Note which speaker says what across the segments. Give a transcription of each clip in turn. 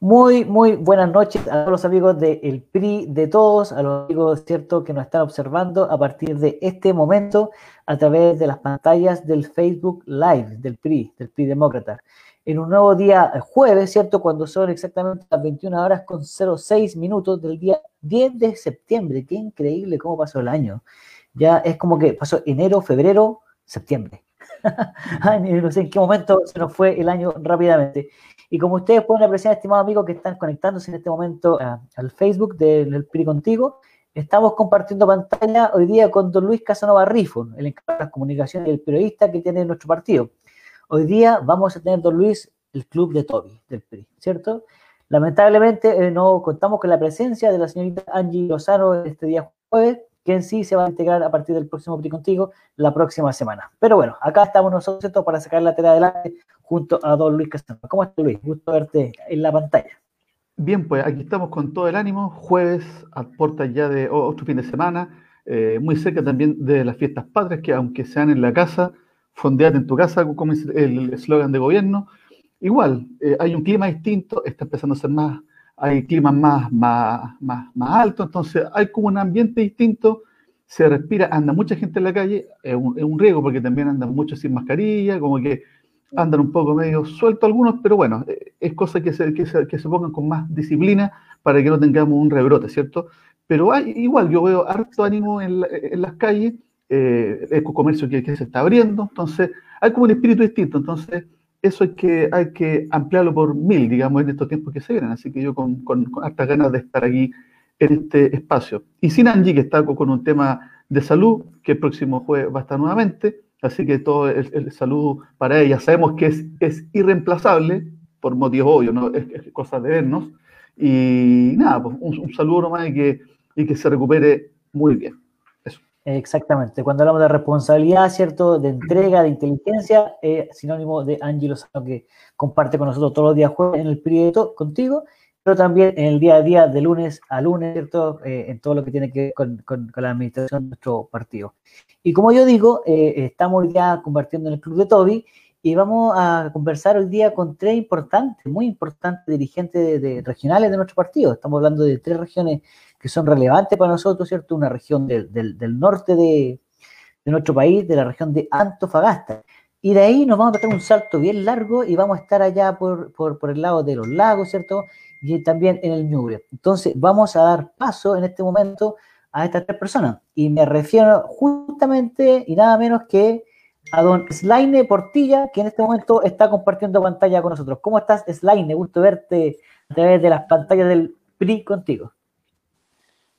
Speaker 1: Muy, muy buenas noches a todos los amigos del PRI de todos, a los amigos, ¿cierto?, que nos están observando a partir de este momento a través de las pantallas del Facebook Live del PRI, del PRI Demócrata. En un nuevo día eh, jueves, ¿cierto?, cuando son exactamente las 21 horas con 06 minutos del día 10 de septiembre. Qué increíble cómo pasó el año. Ya es como que pasó enero, febrero, septiembre. no sé en qué momento se nos fue el año rápidamente. Y como ustedes pueden apreciar, estimados amigos que están conectándose en este momento al Facebook del PRI Contigo, estamos compartiendo pantalla hoy día con don Luis Casanova Rifo, el encargado de las comunicaciones y el periodista que tiene nuestro partido. Hoy día vamos a tener, don Luis, el club de Toby del PRI, ¿cierto? Lamentablemente eh, no contamos con la presencia de la señorita Angie Lozano este día jueves, que en sí se va a integrar a partir del próximo PRI Contigo la próxima semana. Pero bueno, acá estamos nosotros para sacar la tela adelante junto a don Luis Casanova. ¿Cómo estás, Luis? Gusto verte en la pantalla.
Speaker 2: Bien, pues aquí estamos con todo el ánimo, jueves a puertas ya de otro fin de semana, eh, muy cerca también de las fiestas patrias, que aunque sean en la casa, fondeate en tu casa, como es el eslogan de gobierno, igual, eh, hay un clima distinto, está empezando a ser más hay climas más, más, más, más altos, entonces hay como un ambiente distinto, se respira, anda mucha gente en la calle, es un, es un riesgo porque también andan muchos sin mascarilla, como que andan un poco medio sueltos algunos, pero bueno, eh, es cosa que se, que se, que se pongan con más disciplina para que no tengamos un rebrote, ¿cierto? Pero hay, igual, yo veo harto ánimo en, en las calles, eh, el comercio que, que, se está abriendo, entonces hay como un espíritu distinto, entonces eso hay que, hay que ampliarlo por mil, digamos, en estos tiempos que se vienen. Así que yo con, con, hartas ganas de estar aquí en este espacio. Y sin Angie, que está con un tema de salud, que el próximo jueves va a estar nuevamente. Así que todo el, el saludo para ella. Sabemos que es, es irreemplazable, por motivos obvios, ¿no? es, es cosa de vernos. Y nada, pues un, un saludo nomás y que, y que se recupere muy bien.
Speaker 1: Exactamente. Cuando hablamos de responsabilidad, ¿cierto? De entrega, de inteligencia, es sinónimo de Angelo Sano que comparte con nosotros todos los días jueves en el periodo contigo, pero también en el día a día, de lunes a lunes, ¿cierto? Eh, en todo lo que tiene que ver con, con, con, la administración de nuestro partido. Y como yo digo, eh, estamos ya compartiendo en el Club de Toby y vamos a conversar hoy día con tres importantes, muy importantes dirigentes de, de regionales de nuestro partido. Estamos hablando de tres regiones que son relevantes para nosotros, ¿cierto? Una región del, del, norte de, de, nuestro país, de la región de Antofagasta. Y de ahí nos vamos a meter un salto bien largo y vamos a estar allá por, por, por el lado de los lagos, ¿cierto? Y también en el Ñuble. Entonces, vamos a dar paso en este momento a estas tres personas. Y me refiero justamente y nada menos que a don Slaine Portilla, que en este momento está compartiendo pantalla con nosotros. ¿Cómo estás, Slaine? Gusto verte a través de las pantallas del PRI contigo.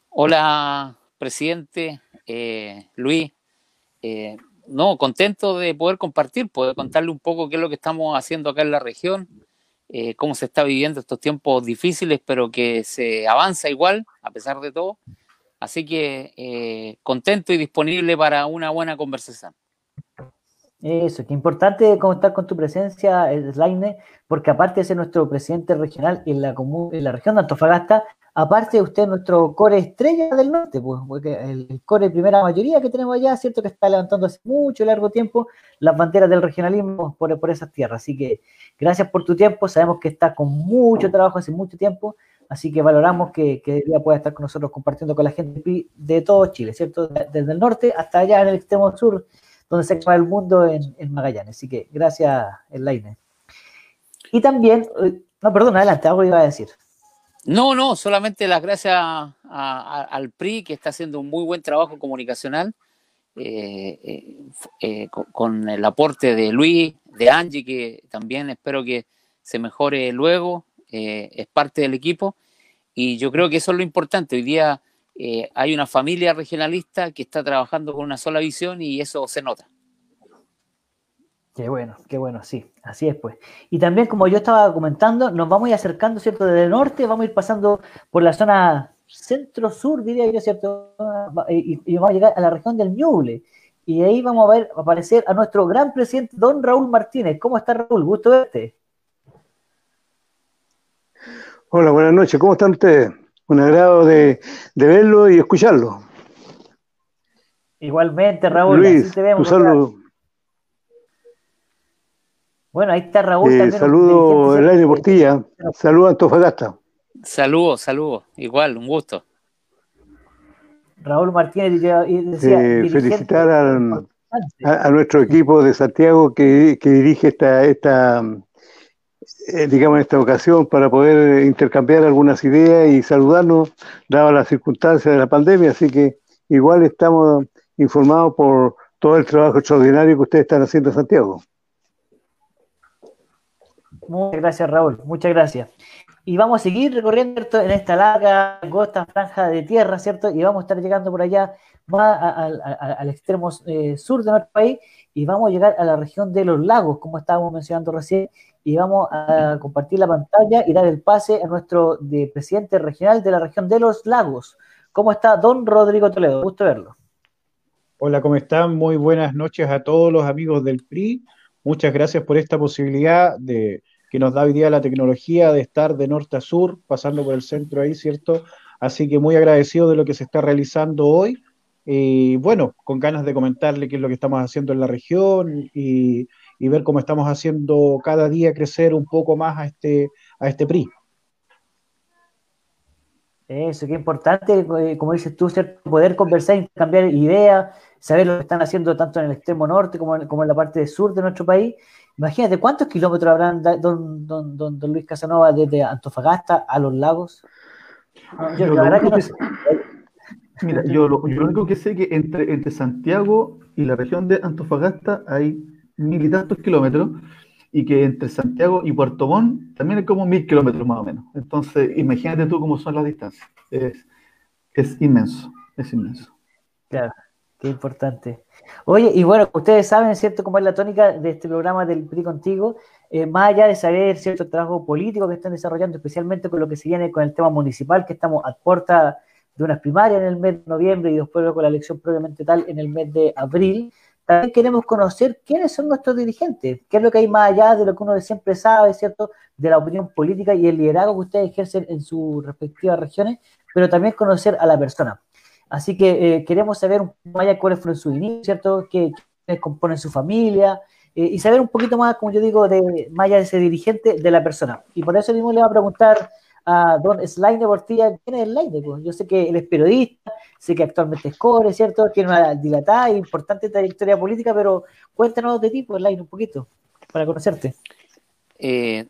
Speaker 3: Hola, presidente eh, Luis. Eh, no, contento de poder compartir, poder contarle un poco qué es lo que estamos haciendo acá en la región, eh, cómo se está viviendo estos tiempos difíciles, pero que se avanza igual, a pesar de todo. Así que contento y disponible para una buena conversación.
Speaker 1: Eso, qué importante contar con tu presencia, Slaine, porque aparte de ser nuestro presidente regional en la, en la región de Antofagasta, Aparte, usted nuestro core estrella del norte, pues, porque el, core primera mayoría que tenemos allá, cierto que está levantando hace mucho largo tiempo las banderas del regionalismo por, esas tierras. Así que gracias por tu tiempo, sabemos que está con mucho trabajo hace mucho tiempo, así que valoramos que, que pueda estar con nosotros compartiendo con la gente de todo Chile, ¿cierto? Desde el norte hasta allá en el extremo sur, donde se acaba el mundo en, en Magallanes. Así que gracias, Elaine. Y también, eh, no, perdón, adelante, algo iba a decir.
Speaker 3: No, no, solamente las gracias a, a, al PRI que está haciendo un muy buen trabajo comunicacional eh, eh, eh, con, con, el aporte de Luis, de Angie, que también espero que se mejore luego, eh, es parte del equipo y yo creo que eso es lo importante. Hoy día eh, hay una familia regionalista que está trabajando con una sola visión y eso se nota.
Speaker 1: Qué bueno, qué bueno, sí, así es pues. Y también, como yo estaba comentando, nos vamos a ir acercando, ¿cierto? Desde el norte, vamos a ir pasando por la zona centro-sur, diría yo, ¿cierto? Y, y, vamos a llegar a la región del Ñuble. Y ahí vamos a ver aparecer a nuestro gran presidente, don Raúl Martínez. ¿Cómo está Raúl? Gusto verte.
Speaker 4: Hola, buenas noches. ¿Cómo están ustedes? Un agrado de, de verlo y escucharlo.
Speaker 1: Igualmente, Raúl.
Speaker 4: Luis, así te vemos, un saludo.
Speaker 1: Bueno, ahí está Raúl.
Speaker 4: Eh, saludo Elaine Portilla. Saludo a Antofagasta.
Speaker 3: Saludos, saludos. Igual, un gusto.
Speaker 1: Raúl Martínez
Speaker 4: decía, eh, felicitar al, a, nuestro equipo de Santiago que, dirige esta, esta eh, digamos, esta ocasión para poder intercambiar algunas ideas y saludarnos, dado las circunstancias de la pandemia. Así que igual estamos informados por todo el trabajo extraordinario que ustedes están haciendo en Santiago.
Speaker 1: Muchas gracias, Raúl. Muchas gracias. Y vamos a seguir recorriendo en esta larga, angosta franja de tierra, ¿cierto? Y vamos a estar llegando por allá más al extremo eh, sur de nuestro país y vamos a llegar a la región de los lagos, como estábamos mencionando recién, y vamos a compartir la pantalla y dar el pase a nuestro de presidente regional de la región de los lagos. ¿Cómo está don Rodrigo Toledo? Gusto verlo.
Speaker 5: Hola, ¿cómo están? Muy buenas noches a todos los amigos del PRI. Muchas gracias por esta posibilidad de que nos da hoy día la tecnología de estar de norte a sur, pasando por el centro ahí, ¿cierto? Así que muy agradecido de lo que se está realizando hoy. Y bueno, con ganas de comentarle qué es lo que estamos haciendo en la región y, ver cómo estamos haciendo cada día crecer un poco más a este, a este PRI.
Speaker 1: Eso, qué importante, eh, como dices tú, poder conversar, cambiar ideas, saber lo que están haciendo tanto en el extremo norte como en, como en la parte sur de nuestro país Imagínate, ¿cuántos kilómetros habrán don, don, don, Luis Casanova desde Antofagasta a los lagos?
Speaker 2: yo, la verdad que no sé. Mira, yo lo, único que sé es que entre, entre Santiago y la región de Antofagasta hay mil y tantos kilómetros y que entre Santiago y Puerto Montt también hay como mil kilómetros más o menos. Entonces, imagínate tú cómo son las distancias. Es, es inmenso, es inmenso.
Speaker 1: Claro. Qué importante. Oye, y bueno, ustedes saben, ¿cierto?, cómo es la tónica de este programa del PRI Contigo, eh, más allá de saber cierto trabajo político que están desarrollando, especialmente con lo que se viene con el tema municipal, que estamos a puerta de unas primarias en el mes de noviembre y después con la elección propiamente tal en el mes de abril, también queremos conocer quiénes son nuestros dirigentes, qué es lo que hay más allá de lo que uno siempre sabe, ¿cierto?, de la opinión política y el liderazgo que ustedes ejercen en sus respectivas regiones, pero también conocer a la persona. Así que eh, queremos saber un poco más cuáles fueron sus inicios, ¿cierto? ¿Qué, componen su familia? Eh, y saber un poquito más, como yo digo, de más allá de ese dirigente, de la persona. Y por eso mismo le voy a preguntar a don Slaine Portilla, ¿quién es Slaine? Pues yo sé que él es periodista, sé que actualmente es core, ¿cierto? Tiene una dilatada e importante trayectoria política, pero cuéntanos de ti, pues, un poquito, para conocerte.
Speaker 3: Eh,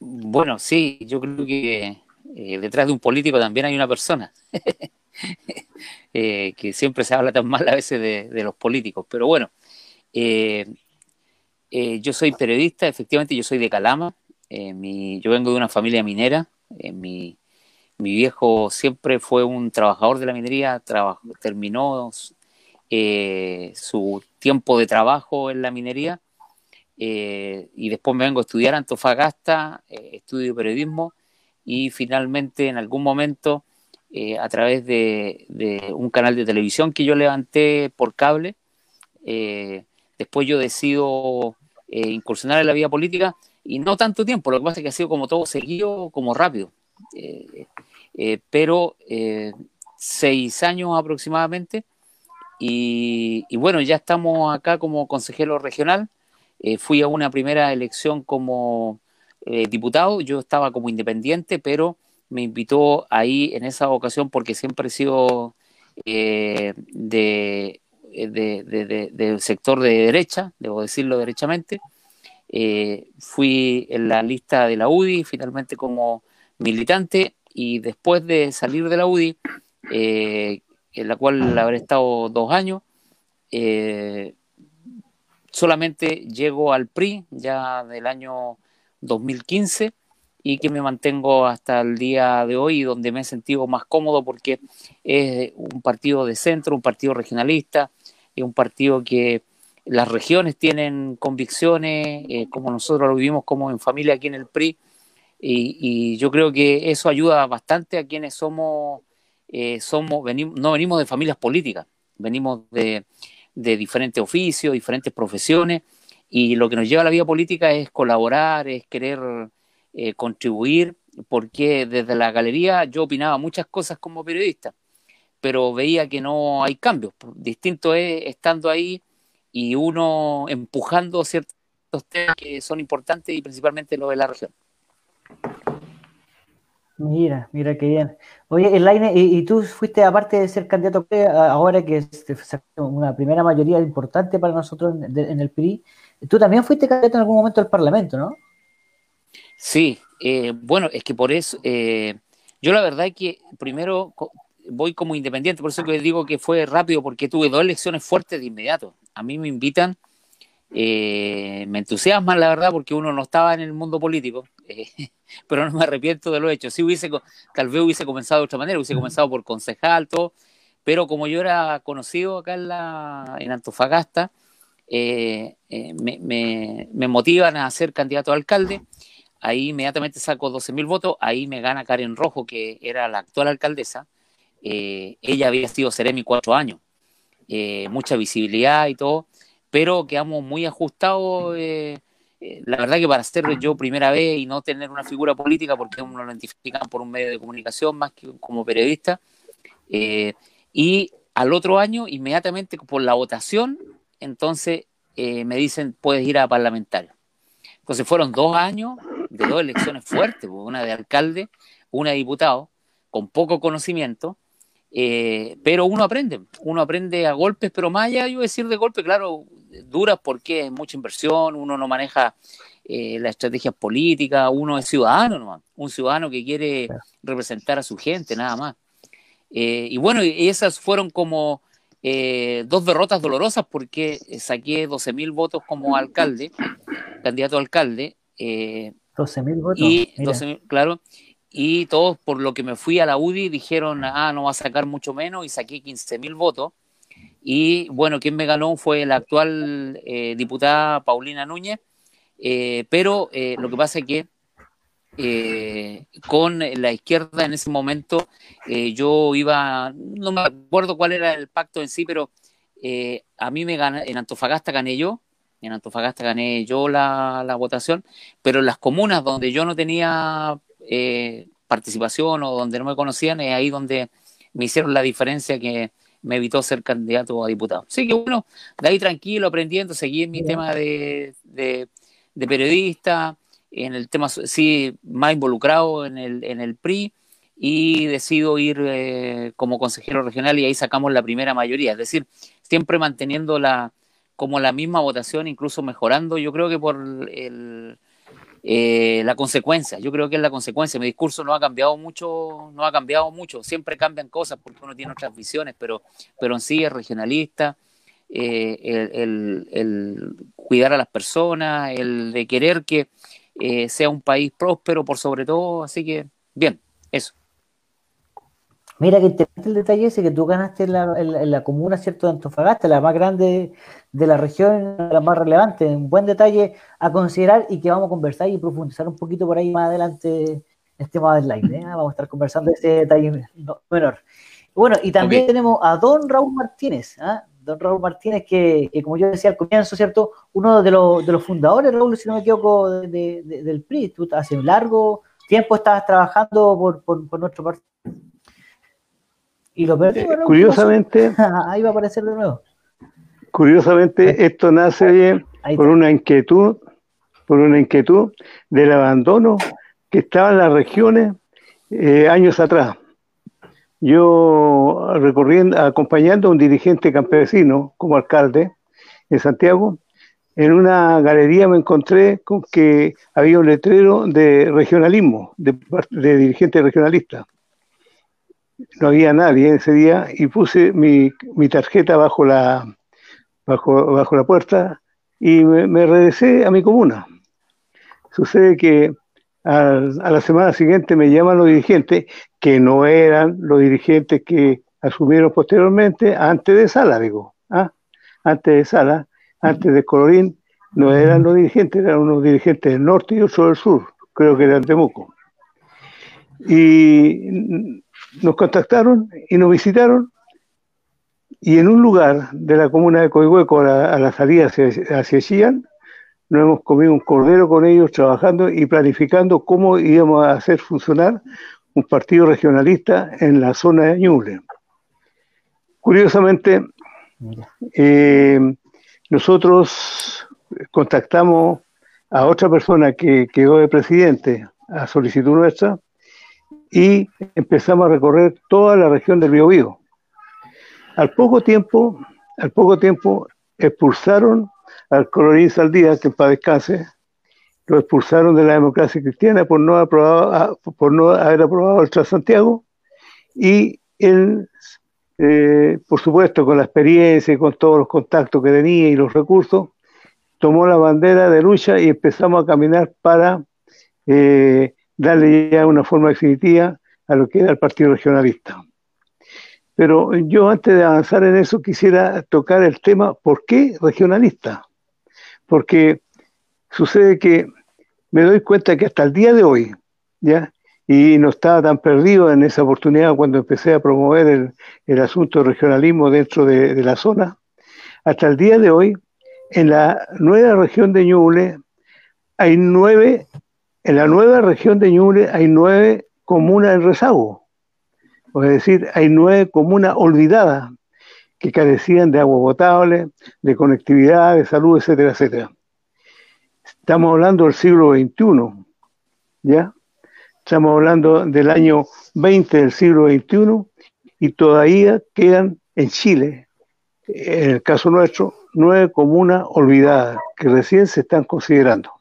Speaker 3: bueno, sí, yo creo que detrás de un político también hay una persona. Eh, que siempre se habla tan mal a veces de, los políticos. Pero bueno, eh, eh, yo soy periodista, efectivamente yo soy de Calama, yo vengo de una familia minera, mi, mi, viejo siempre fue un trabajador de la minería, terminó su tiempo de trabajo en la minería y después me vengo a estudiar Antofagasta, estudio periodismo y finalmente en algún momento eh, a través de, un canal de televisión que yo levanté por cable. Eh, después yo decido eh, incursionar en la vida política y no tanto tiempo, lo que pasa es que ha sido como todo seguido, como rápido. Pero seis años aproximadamente. Y, bueno, ya estamos acá como consejero regional. fui a una primera elección como diputado, yo estaba como independiente, pero me invitó ahí en esa ocasión porque siempre he sido eh, de, del sector de derecha, debo decirlo derechamente. Eh, fui en la lista de la UDI finalmente como militante y después de salir de la UDI, eh, en la cual habré estado dos años, solamente llego al PRI ya del año 2015 y que me mantengo hasta el día de hoy, donde me he sentido más cómodo porque es un partido de centro, un partido regionalista, es un partido que las regiones tienen convicciones, eh, como nosotros lo vivimos como en familia aquí en el PRI, y, yo creo que eso ayuda bastante a quienes somos, eh, somos venimos, no venimos de familias políticas, venimos de, de diferentes oficios, diferentes profesiones, y lo que nos lleva a la vida política es colaborar, es querer eh, contribuir, porque desde la galería yo opinaba muchas cosas como periodista, pero veía que no hay cambios. Distinto es estando ahí y uno empujando ciertos temas que son importantes y principalmente lo de la región.
Speaker 1: Mira, mira qué bien. Oye, Elaine, ¿y, tú fuiste, aparte de ser candidato, ahora que es una primera mayoría importante para nosotros en, el PRI, tú también fuiste candidato en algún momento al Parlamento, ¿no?
Speaker 3: Sí, eh, bueno, es que por eso, eh, yo la verdad es que primero voy como independiente, por eso que digo que fue rápido, porque tuve dos elecciones fuertes de inmediato. A mí me invitan, eh, me entusiasman la verdad, porque uno no estaba en el mundo político, pero no me arrepiento de lo hecho. Si hubiese, tal vez hubiese comenzado de otra manera, hubiese comenzado por concejal, todo, pero como yo era conocido acá en, la, en Antofagasta, me, me, me motivan a ser candidato a alcalde ahí inmediatamente saco 12.000 votos, ahí me gana Karen Rojo, que era la actual alcaldesa, eh, ella había sido Seremi cuatro años, eh, mucha visibilidad y todo, pero quedamos muy ajustados, eh, la verdad que para ser yo primera vez y no tener una figura política, porque uno lo identifican por un medio de comunicación más que como periodista, y al otro año, inmediatamente por la votación, entonces me dicen, puedes ir a parlamentario. Entonces fueron dos años de dos elecciones fuertes, pues, una de alcalde, una de diputado, con poco conocimiento, eh, pero uno aprende, uno aprende a golpes, pero más allá yo decir de golpe, claro, duras porque es mucha inversión, uno no maneja eh, las estrategias políticas, uno es ciudadano, un ciudadano que quiere representar a su gente, nada más. Eh, y bueno, esas fueron como dos derrotas dolorosas porque saqué 12.000 votos como alcalde, candidato a alcalde,
Speaker 1: 12.000 votos.
Speaker 3: Y, claro, y todos por lo que me fui a la UDI dijeron, ah, no va a sacar mucho menos y saqué 15.000 votos. Y bueno, quien me ganó fue la actual eh, diputada Paulina Núñez, eh, pero eh, lo que pasa es que con la izquierda en ese momento yo iba, no me acuerdo cuál era el pacto en sí, pero a mí me gana, en Antofagasta gané yo, en Antofagasta gané yo la, votación, pero en las comunas donde yo no tenía eh, participación o donde no me conocían, es ahí donde me hicieron la diferencia que me evitó ser candidato a diputado. Así que bueno, de ahí tranquilo, aprendiendo, seguí en mi tema de, de, periodista, en el tema, sí, más involucrado en el, en el PRI y decido ir eh, como consejero regional y ahí sacamos la primera mayoría, es decir, siempre manteniendo la, como la misma votación, incluso mejorando, yo creo que por el, eh, la consecuencia, yo creo que es la consecuencia, mi discurso no ha cambiado mucho, no ha cambiado mucho, siempre cambian cosas porque uno tiene otras visiones, pero, pero en sí es regionalista, eh, el, cuidar a las personas, el de querer que eh, sea un país próspero por sobre todo, así que bien, eso.
Speaker 1: Mira que interesante el detalle ese que tú ganaste en la, comuna, ¿cierto?, de Antofagasta, la más grande de la región, la más relevante. Un buen detalle a considerar y que vamos a conversar y profundizar un poquito por ahí más adelante en este tema del live. ¿eh? Vamos a estar conversando de ese detalle menor. Bueno, y también tenemos a don Raúl Martínez, ¿ah? don Raúl Martínez, que, como yo decía al comienzo, ¿cierto? Uno de los, de los fundadores, Raúl, si no me equivoco, del PRI. Tú hace un largo tiempo estabas trabajando por, por, por nuestro partido.
Speaker 4: Y lo eh, curiosamente,
Speaker 1: ahí va a aparecer de nuevo.
Speaker 4: Curiosamente, esto nace por una inquietud, por una inquietud del abandono que estaba en las regiones eh, años atrás. Yo recorriendo, acompañando a un dirigente campesino como alcalde en Santiago, en una galería me encontré con que había un letrero de regionalismo, de, de dirigente regionalista no había nadie ese día y puse mi, tarjeta bajo la, bajo, bajo la puerta y me, regresé a mi comuna. Sucede que a, la semana siguiente me llaman los dirigentes, que no eran los dirigentes que asumieron posteriormente, antes de Sala, digo, ¿ah? antes de Sala, antes de Colorín, no eran los dirigentes, eran unos dirigentes del norte y otros del sur, creo que eran de Temuco. Y nos contactaron y nos visitaron y en un lugar de la comuna de Coihueco a la, salida hacia, hacia Chillán, nos hemos comido un cordero con ellos trabajando y planificando cómo íbamos a hacer funcionar un partido regionalista en la zona de Ñuble. Curiosamente, eh, nosotros contactamos a otra persona que quedó de presidente a solicitud nuestra y empezamos a recorrer toda la región del Biobío. Al poco tiempo, al poco tiempo expulsaron al colorín Saldía, que paz descanse, lo expulsaron de la democracia cristiana por no, no haber aprobado el Transantiago y él, eh, por supuesto, con la experiencia y con todos los contactos que tenía y los recursos, tomó la bandera de lucha y empezamos a caminar para eh, darle ya una forma definitiva a lo que era el Partido Regionalista. Pero yo antes de avanzar en eso quisiera tocar el tema, ¿por qué regionalista? Porque sucede que me doy cuenta que hasta el día de hoy, ¿ya? Y no estaba tan perdido en esa oportunidad cuando empecé a promover el, asunto de regionalismo dentro de, de, la zona. Hasta el día de hoy, en la nueva región de Ñuble, hay nueve en la nueva región de Ñuble hay nueve comunas en rezago. Es decir, hay nueve comunas olvidadas que carecían de agua potable, de conectividad, de salud, etcétera, etcétera. Estamos hablando del siglo XXI, ¿ya? Estamos hablando del año 20 del siglo XXI y todavía quedan en Chile, en el caso nuestro, nueve comunas olvidadas que recién se están considerando.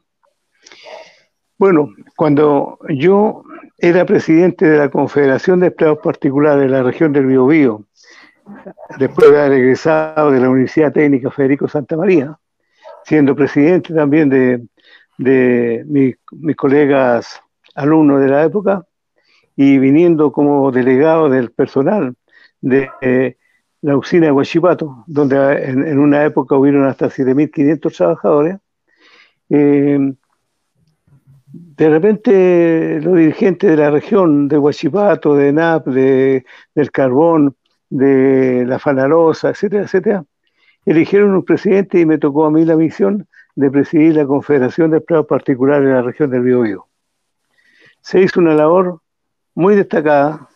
Speaker 4: Bueno, cuando yo era presidente de la Confederación de Empleados Particulares de la región del Biobío, después de haber egresado de la Universidad Técnica Federico Santa María, siendo presidente también de, mis colegas alumnos de la época y viniendo como delegado del personal de la usina de Huachipato, donde en, una época hubieron hasta 7.500 trabajadores, eh, de repente los dirigentes de la región, de Huachipato, de NAP, de, del Carbón, de la Fanarosa, etcétera, etcétera, eligieron un presidente y me tocó a mí la misión de presidir la Confederación de Empleados Particulares de la región del Biobío. Se hizo una labor muy destacada,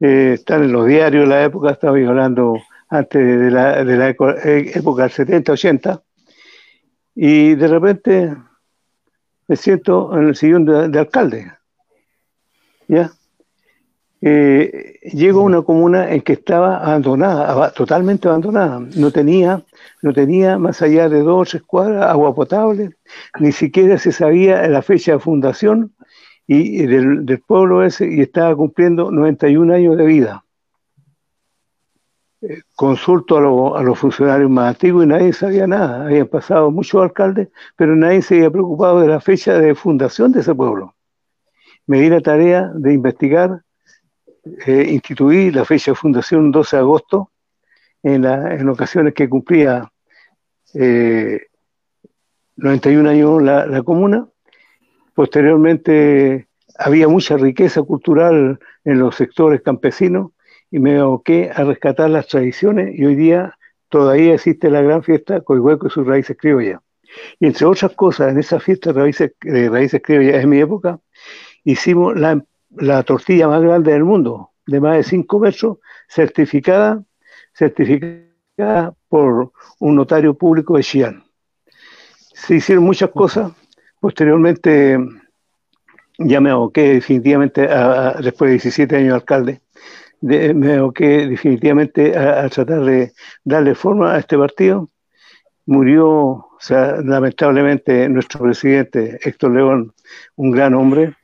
Speaker 4: eh, están en los diarios de la época, estaba hablando antes de la, de la eh, época del 70-80, y de repente me siento en el sillón de, alcalde. ¿Ya? Eh, llego a una comuna en que estaba abandonada, totalmente abandonada. No tenía, no tenía más allá de dos escuadras agua potable, ni siquiera se sabía la fecha de fundación y, del, pueblo ese y estaba cumpliendo 91 años de vida. Consulto a, los funcionarios más antiguos y nadie sabía nada. Habían pasado muchos alcaldes, pero nadie se había preocupado de la fecha de fundación de ese pueblo. Me di la tarea de investigar, eh, instituir la fecha de fundación 12 de agosto, en, en ocasiones que cumplía 91 eh, años la, la comuna. Posteriormente había mucha riqueza cultural en los sectores campesinos y me aboqué a rescatar las tradiciones y hoy día todavía existe la gran fiesta Coihueco y sus raíces criollas. Y entre otras cosas, en esa fiesta de raíces, de criollas en mi época, hicimos la, la, tortilla más grande del mundo, de más de 5 metros, certificada, certificada por un notario público de Xi'an. Se hicieron muchas cosas. Posteriormente, ya me aboqué definitivamente, después de 17 años de alcalde, me aboqué definitivamente a, tratar de darle forma a este partido. Murió, lamentablemente, nuestro presidente Héctor León, un gran hombre,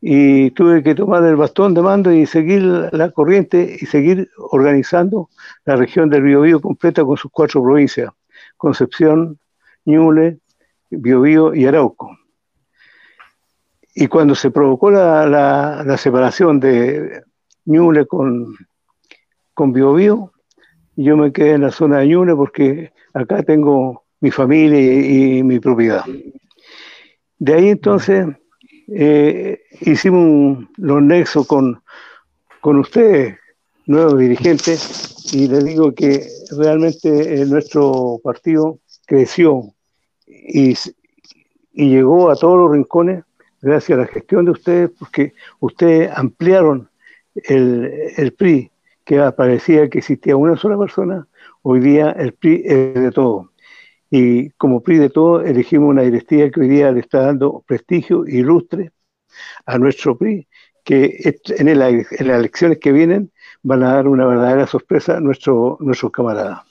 Speaker 4: y tuve que tomar el bastón de mando y seguir la corriente y seguir organizando la región del Biobío completa con sus cuatro provincias, Concepción, Ñuble, Biobío y Arauco. Y cuando se provocó la, la separación de Ñuble con, con Bio, Yo me quedé en la zona de Ñuble porque acá tengo mi familia y, mi propiedad. De ahí entonces eh, hicimos los nexos con, con ustedes, nuevos dirigentes, y les digo que realmente eh, nuestro partido creció y, y llegó a todos los rincones gracias a la gestión de ustedes, porque ustedes ampliaron el, PRI, que parecía que existía una sola persona, hoy día el PRI es de todo. Y como PRI de todo, elegimos una directiva que hoy día le está dando prestigio y lustre a nuestro PRI, que en, en las elecciones que vienen van a dar una verdadera sorpresa a nuestro, nuestros camaradas.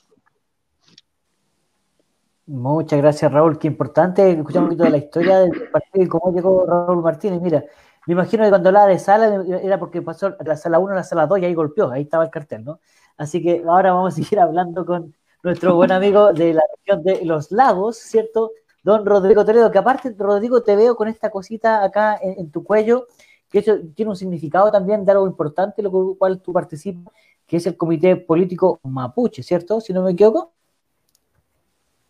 Speaker 1: Muchas gracias, Raúl. Qué importante escuchar un poquito de la historia del partido y cómo llegó Raúl Martínez. Mira, me imagino que cuando hablaba de sala era porque pasó la sala 1 a la sala 2 y ahí golpeó, ahí estaba el cartel, ¿no? Así que ahora vamos a seguir hablando con nuestro buen amigo de la región de Los Lagos, ¿cierto? Don Rodrigo Toledo, que aparte, Rodrigo, te veo con esta cosita acá en, tu cuello, que eso tiene un significado también de algo importante, lo cual tú participas, que es el Comité Político Mapuche, ¿cierto? Si no me equivoco.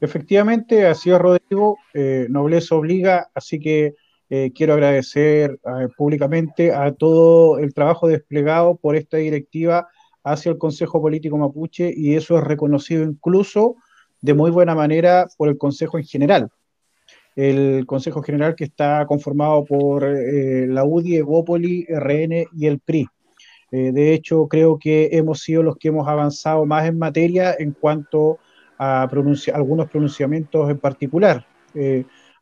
Speaker 5: Efectivamente, así es Rodrigo, eh, nobleza obliga, así que eh, quiero agradecer eh, públicamente a todo el trabajo desplegado por esta directiva hacia el Consejo Político Mapuche y eso es reconocido incluso de muy buena manera por el Consejo en general. El Consejo General que está conformado por la UDI, Egópoli, RN y el PRI. de hecho, creo que hemos sido los que hemos avanzado más en materia en cuanto a a algunos pronunciamientos en particular.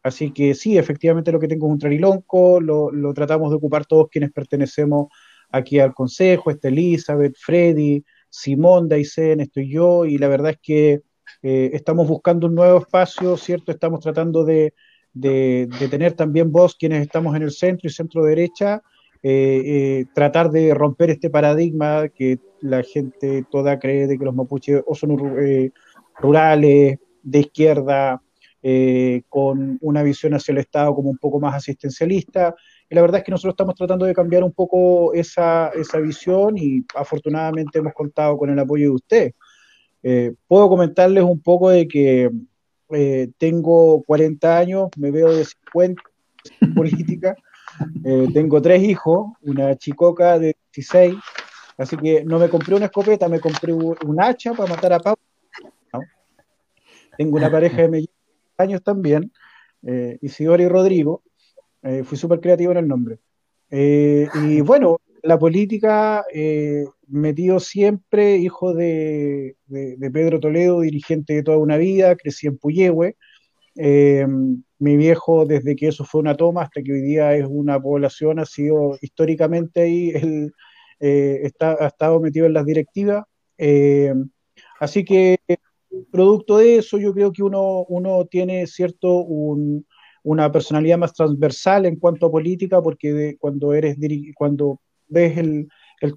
Speaker 5: Eh, así que sí, efectivamente lo que tengo es un trarilonco, lo, tratamos de ocupar todos quienes pertenecemos aquí al Consejo, está Elizabeth, Freddy, Simón, Daisen, estoy yo, y la verdad es que eh, estamos buscando un nuevo espacio, ¿cierto? Estamos tratando de, de, tener también voz quienes estamos en el centro y centro derecha, eh, tratar de romper este paradigma que la gente toda cree de que los mapuches o son rurales, de izquierda, eh, con una visión hacia el Estado como un poco más asistencialista. Y la verdad es que nosotros estamos tratando de cambiar un poco esa, esa visión y afortunadamente hemos contado con el apoyo de usted. Eh, puedo comentarles un poco de que eh, tengo 40 años, me veo de 50 en política, tengo tres hijos, una chicoca de 16, así que no me compré una escopeta, me compré un hacha para matar a Pau tengo una pareja de años también, eh, Isidora y Rodrigo. Eh, fui súper creativo en el nombre. Eh, y bueno, la política, eh, metido siempre, hijo de, Pedro Toledo, dirigente de toda una vida, crecí en Puyehue. mi viejo, desde que eso fue una toma hasta que hoy día es una población, ha sido históricamente ahí, él está, ha estado metido en las directivas. así que producto de eso, yo creo que uno, uno tiene cierto una personalidad más transversal en cuanto a política, porque cuando eres cuando ves el,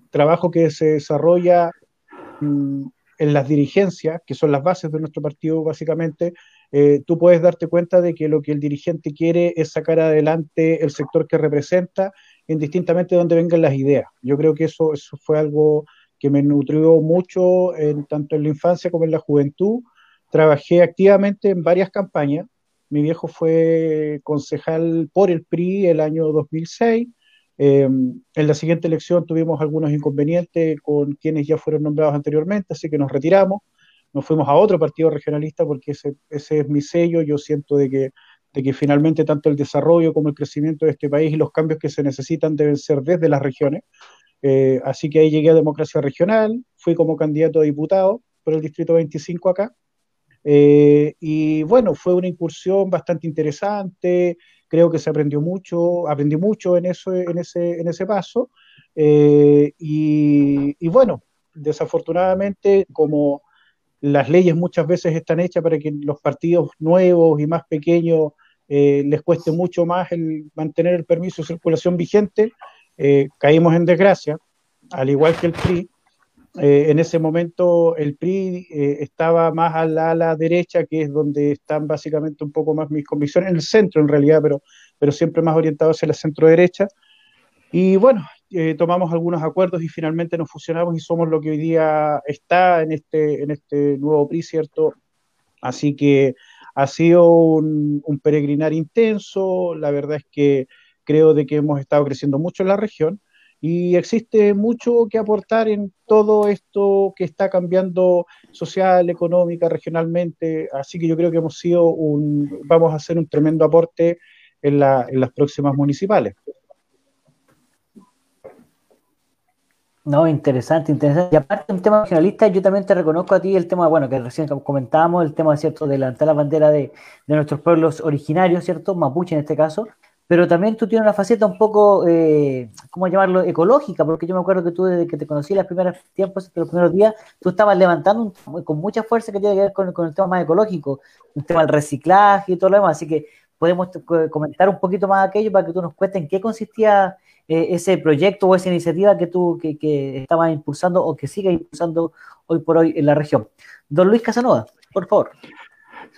Speaker 5: trabajo que se desarrolla mm, en las dirigencias, que son las bases de nuestro partido básicamente, eh, tú puedes darte cuenta de que lo que el dirigente quiere es sacar adelante el sector que representa, indistintamente de dónde vengan las ideas. Yo creo que eso, eso fue algo que me nutrió mucho en, tanto en la infancia como en la juventud. Trabajé activamente en varias campañas. Mi viejo fue concejal por el PRI el año 2006. Em, en la siguiente elección tuvimos algunos inconvenientes con quienes ya fueron nombrados anteriormente, así que nos retiramos. Nos fuimos a otro partido regionalista porque ese, ese es mi sello. Yo siento de que, de que finalmente tanto el desarrollo como el crecimiento de este país y los cambios que se necesitan deben ser desde las regiones. Eh, así que ahí llegué a Democracia Regional, fui como candidato a diputado por el Distrito 25 acá. Eh, y bueno, fue una incursión bastante interesante, creo que se aprendió mucho, aprendí mucho en, eso, en, ese, en ese paso. Eh, y, bueno, desafortunadamente, como las leyes muchas veces están hechas para que los partidos nuevos y más pequeños les cueste mucho más el mantener el permiso de circulación vigente, eh, caímos en desgracia, al igual que el PRI. Eh, en ese momento el PRI eh, estaba más a la, ala derecha, que es donde están básicamente un poco más mis convicciones, en el centro en realidad, pero, pero siempre más orientado hacia la centro derecha. Y bueno, tomamos algunos acuerdos y finalmente nos fusionamos y somos lo que hoy día está en este, en este nuevo PRI, ¿cierto? Así que ha sido un, un peregrinar intenso, la verdad es que creo de que hemos estado creciendo mucho en la región y existe mucho que aportar en todo esto que está cambiando social, económica, regionalmente, así que yo creo que hemos sido un, vamos a hacer un tremendo aporte en, la, en las próximas municipales.
Speaker 1: No, interesante, interesante. Y aparte un tema regionalista, yo también te reconozco a ti el tema, bueno, que recién comentábamos, el tema, ¿cierto?, de levantar la bandera de, de nuestros pueblos originarios, ¿cierto?, mapuche en este caso, pero también tú tienes una faceta un poco, eh, ¿cómo llamarlo?, ecológica, porque yo me acuerdo que tú desde que te conocí los primeros tiempos, los primeros días, tú estabas levantando con mucha fuerza que tiene que ver con, el tema más ecológico, el tema del reciclaje y todo lo demás, así que podemos comentar un poquito más aquello para que tú nos cuentes en qué consistía eh, ese proyecto o esa iniciativa que tú que, que estabas impulsando o que sigue impulsando hoy por hoy en la región. Don Luis Casanova, por favor.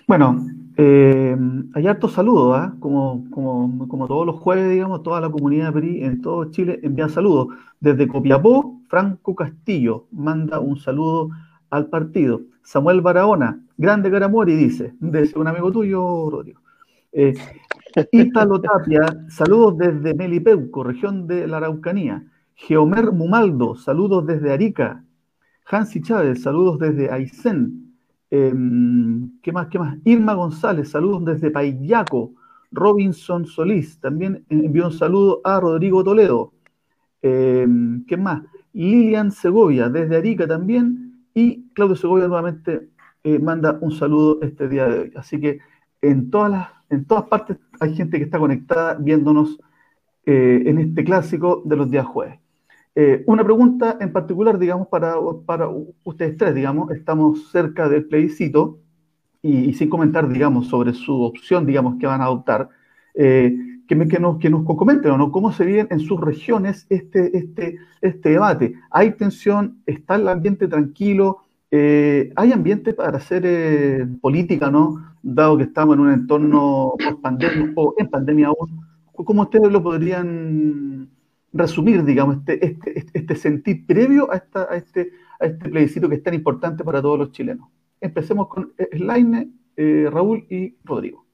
Speaker 2: Bueno, eh, hay hartos saludos, ¿eh? como, como, como, todos los jueves, digamos, toda la comunidad en todo Chile envía saludos. Desde Copiapó, Franco Castillo manda un saludo al partido. Samuel Barahona, grande Caramori, dice, de un amigo tuyo, Rodrigo. Eh, Tapia, saludos desde Melipeuco, región de la Araucanía. Geomer Mumaldo, saludos desde Arica. Hansi Chávez, saludos desde Aysén. Em, ¿Qué más? ¿Qué más? Irma González, saludos desde Payaco. Robinson Solís, también envió un saludo a Rodrigo Toledo. Em, ¿Qué más? Lilian Segovia, desde Arica también. Y Claudio Segovia nuevamente eh, manda un saludo este día de hoy. Así que en todas las en todas partes hay gente que está conectada viéndonos eh, en este clásico de los días jueves. Eh, una pregunta en particular, digamos, para, para ustedes tres, digamos, estamos cerca del plebiscito y, sin comentar, digamos, sobre su opción, digamos, que van a adoptar, eh, que, que, nos, que nos comenten, ¿no? ¿Cómo se vive en sus regiones este, este, este debate? ¿Hay tensión? ¿Está el ambiente tranquilo? ¿Hay ambiente para hacer política, ¿no? dado que estamos en un entorno post-pandemia o en pandemia aún, ¿cómo ustedes lo podrían resumir, digamos, este, este, este, este sentir previo a, esta, a, este, a este plebiscito que es tan importante para todos los chilenos? Empecemos con Slaine, eh, Raúl y Rodrigo.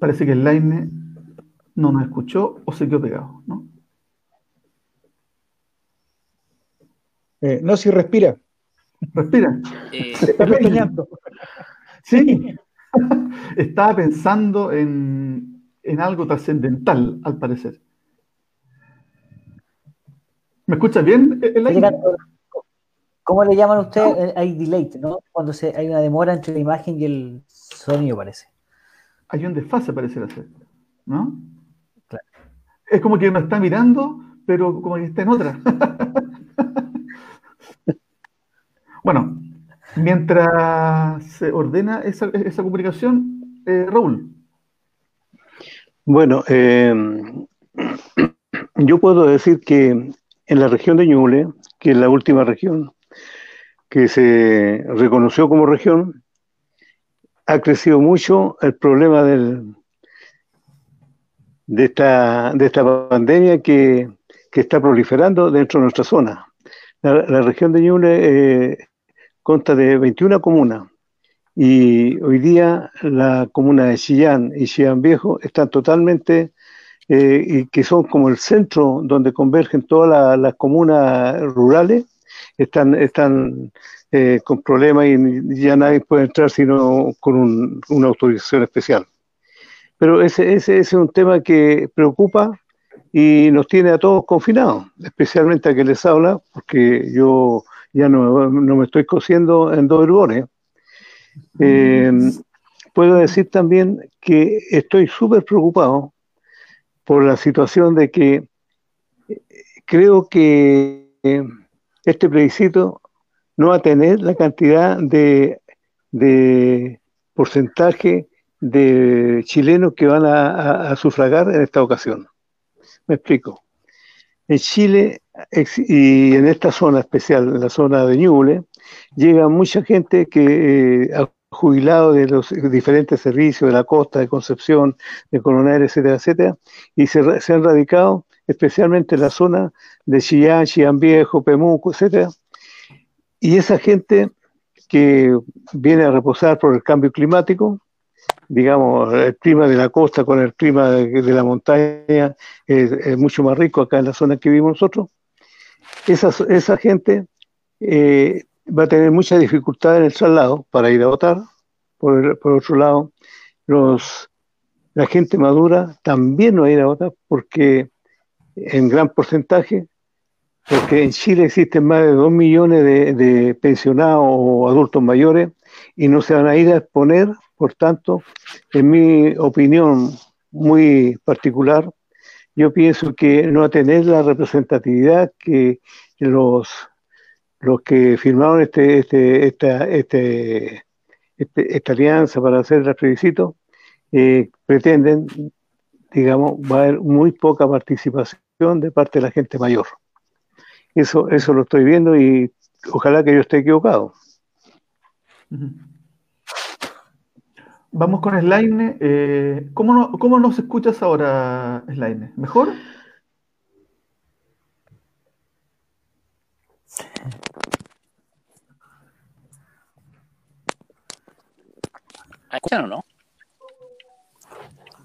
Speaker 2: Parece que Slaine no nos escuchó o se quedó pegado, ¿no?
Speaker 5: Eh, no, si respira.
Speaker 2: Respira. Eh, Está Sí. Estaba pensando en, algo trascendental, al parecer. ¿Me escuchas bien?
Speaker 1: ¿Cómo le llaman ustedes? Hay delay, ¿no? Cuando se, hay una demora entre la imagen y el sonido, parece.
Speaker 2: Hay un desfase, parece ser, ¿no? Claro. Es como que uno está mirando, pero como que está en otra. Bueno, mientras se ordena esa, comunicación, eh, Raúl.
Speaker 4: Bueno, eh, yo puedo decir que en la región de Ñuble, que es la última región que se reconoció como región, ha crecido mucho el problema del, de esta pandemia que, está proliferando dentro de nuestra zona. La, región de Ñuble eh, consta de 21 comunas y hoy día la comuna de Chillán y Chillán Viejo están totalmente, eh, y que son como el centro donde convergen todas las comunas rurales, están, están eh, con problemas y ya nadie puede entrar sino con una autorización especial. Pero ese, ese, es un tema que preocupa y nos tiene a todos confinados, especialmente a que les habla, porque yo ya no, me estoy cosiendo en dos hervores. Eh, puedo decir también que estoy súper preocupado por la situación de que creo que este plebiscito no va a tener la cantidad de, porcentaje de chilenos que van a sufragar en esta ocasión. Me explico. En Chile y en esta zona especial, en la zona de Ñuble, llega mucha gente que eh, jubilado de los diferentes servicios de la costa, de Concepción, de Coronel, etcétera, etcétera, y se, han radicado especialmente en la zona de Chillán, Chillán Viejo, Pemuco, etcétera. Y esa gente que viene a reposar por el cambio climático, digamos, el clima de la costa con el clima de, la montaña es, mucho más rico acá en la zona que vivimos nosotros, esa, esa gente eh, va a tener mucha dificultad en el traslado para ir a votar, por, por otro lado, los, la gente madura también no va a ir a votar porque en gran porcentaje, porque en Chile existen más de 2 millones de, pensionados o adultos mayores y no se van a ir a exponer, por tanto, en mi opinión muy particular, yo pienso que no tener la representatividad que los, los que firmaron este, este, esta, este, este esta alianza para hacer el plebiscito eh, pretenden, digamos, va a haber muy poca participación de parte de la gente mayor. Eso, eso lo estoy viendo y ojalá que yo esté equivocado.
Speaker 2: Vamos con Slaine. Eh, ¿cómo, no, ¿Cómo nos escuchas ahora, Slaine? ¿Mejor?
Speaker 3: ¿Escuchan o no?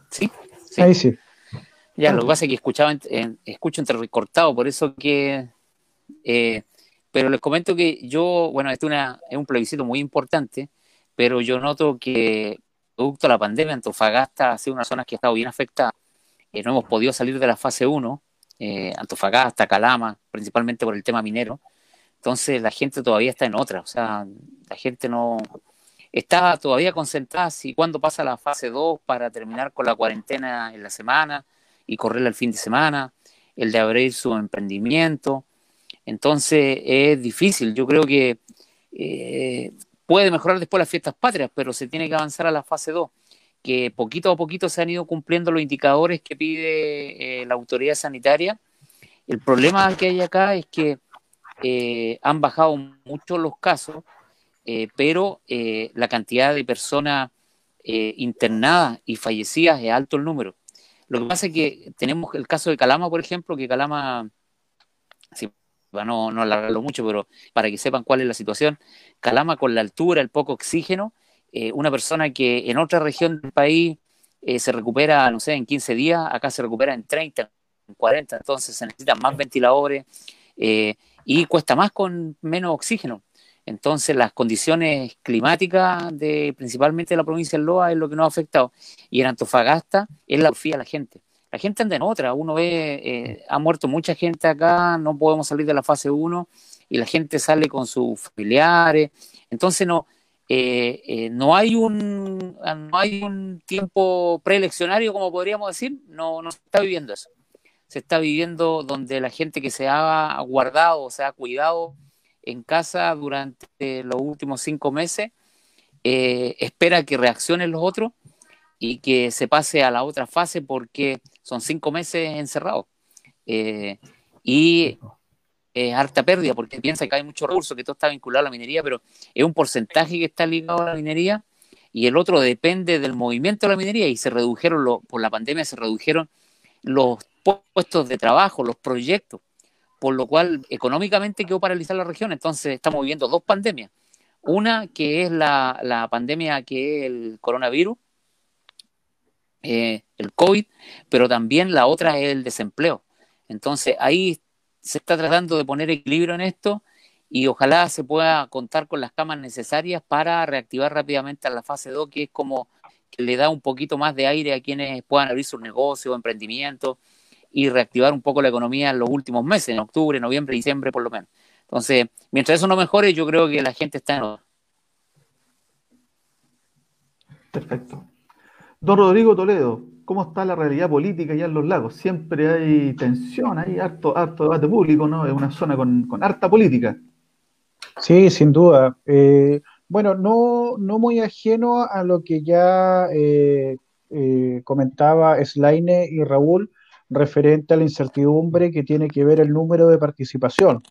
Speaker 3: ¿Sí?
Speaker 5: Ahí sí.
Speaker 3: Ya, lo que pasa es que escuchaba, escucho entre recortado, por eso que... Eh, pero les comento que yo, bueno, este es un plebiscito muy importante, pero yo noto que producto de la pandemia, Antofagasta ha sido una zona que ha estado bien afectada. Eh, no hemos podido salir de la fase 1, eh, Antofagasta, Calama, principalmente por el tema minero. Entonces la gente todavía está en otra, o sea, la gente no, está todavía concentrada si cuándo pasa la fase 2 para terminar con la cuarentena en la semana y correr el fin de semana, el de abrir su emprendimiento. Entonces es difícil, yo creo que eh, puede mejorar después las fiestas patrias, pero se tiene que avanzar a la fase 2, que poquito a poquito se han ido cumpliendo los indicadores que pide eh, la autoridad sanitaria. El problema que hay acá es que eh, han bajado mucho los casos eh, pero la cantidad de personas internadas y fallecidas es alto el número. Lo que pasa es que tenemos el caso de Calama, por ejemplo, que Calama, sí, no, no alargarlo mucho, pero para que sepan cuál es la situación, Calama con la altura, el poco oxígeno, una persona que en otra región del país se recupera, no sé, en 15 días, acá se recupera en 30, en 40, entonces se necesitan más ventiladores y cuesta más con menos oxígeno. Entonces, las condiciones climáticas de principalmente de la provincia de Loa es lo que nos ha afectado. Y en Antofagasta es la fía a la gente. La gente anda en otra. Uno ve, eh, ha muerto mucha gente acá, no podemos salir de la fase 1 y la gente sale con sus familiares. Entonces, no, eh, eh, no, hay un, no hay un tiempo preeleccionario, como podríamos decir. No, no se está viviendo eso. Se está viviendo donde la gente que se ha guardado, se ha cuidado, en casa durante los últimos cinco meses, espera que reaccionen los otros y que se pase a la otra fase porque son cinco meses encerrados. Eh, y es harta pérdida porque piensa que hay muchos recursos, que todo está vinculado a la minería, pero es un porcentaje que está ligado a la minería y el otro depende del movimiento de la minería y se redujeron, por la pandemia se redujeron los puestos de trabajo, los proyectos por lo cual económicamente quedó paralizada la región. Entonces estamos viviendo dos pandemias. Una que es la, pandemia que es el coronavirus, eh, el COVID, pero también la otra es el desempleo. Entonces ahí se está tratando de poner equilibrio en esto y ojalá se pueda contar con las camas necesarias para reactivar rápidamente a la fase 2, que es como que le da un poquito más de aire a quienes puedan abrir sus negocios, emprendimientos y reactivar un poco la economía en los últimos meses, en octubre, noviembre, diciembre por lo menos. Entonces, mientras eso no mejore, yo creo que la gente está en...
Speaker 2: Perfecto. Don Rodrigo Toledo, ¿cómo está la realidad política allá en los lagos? Siempre hay tensión, hay harto, harto debate público, ¿no? Es una zona con, harta política.
Speaker 5: Sí, sin duda. Eh, bueno, no, no muy ajeno a lo que ya eh, eh, comentaba Slaine y Raúl referente a la incertidumbre que tiene que ver el número de participación.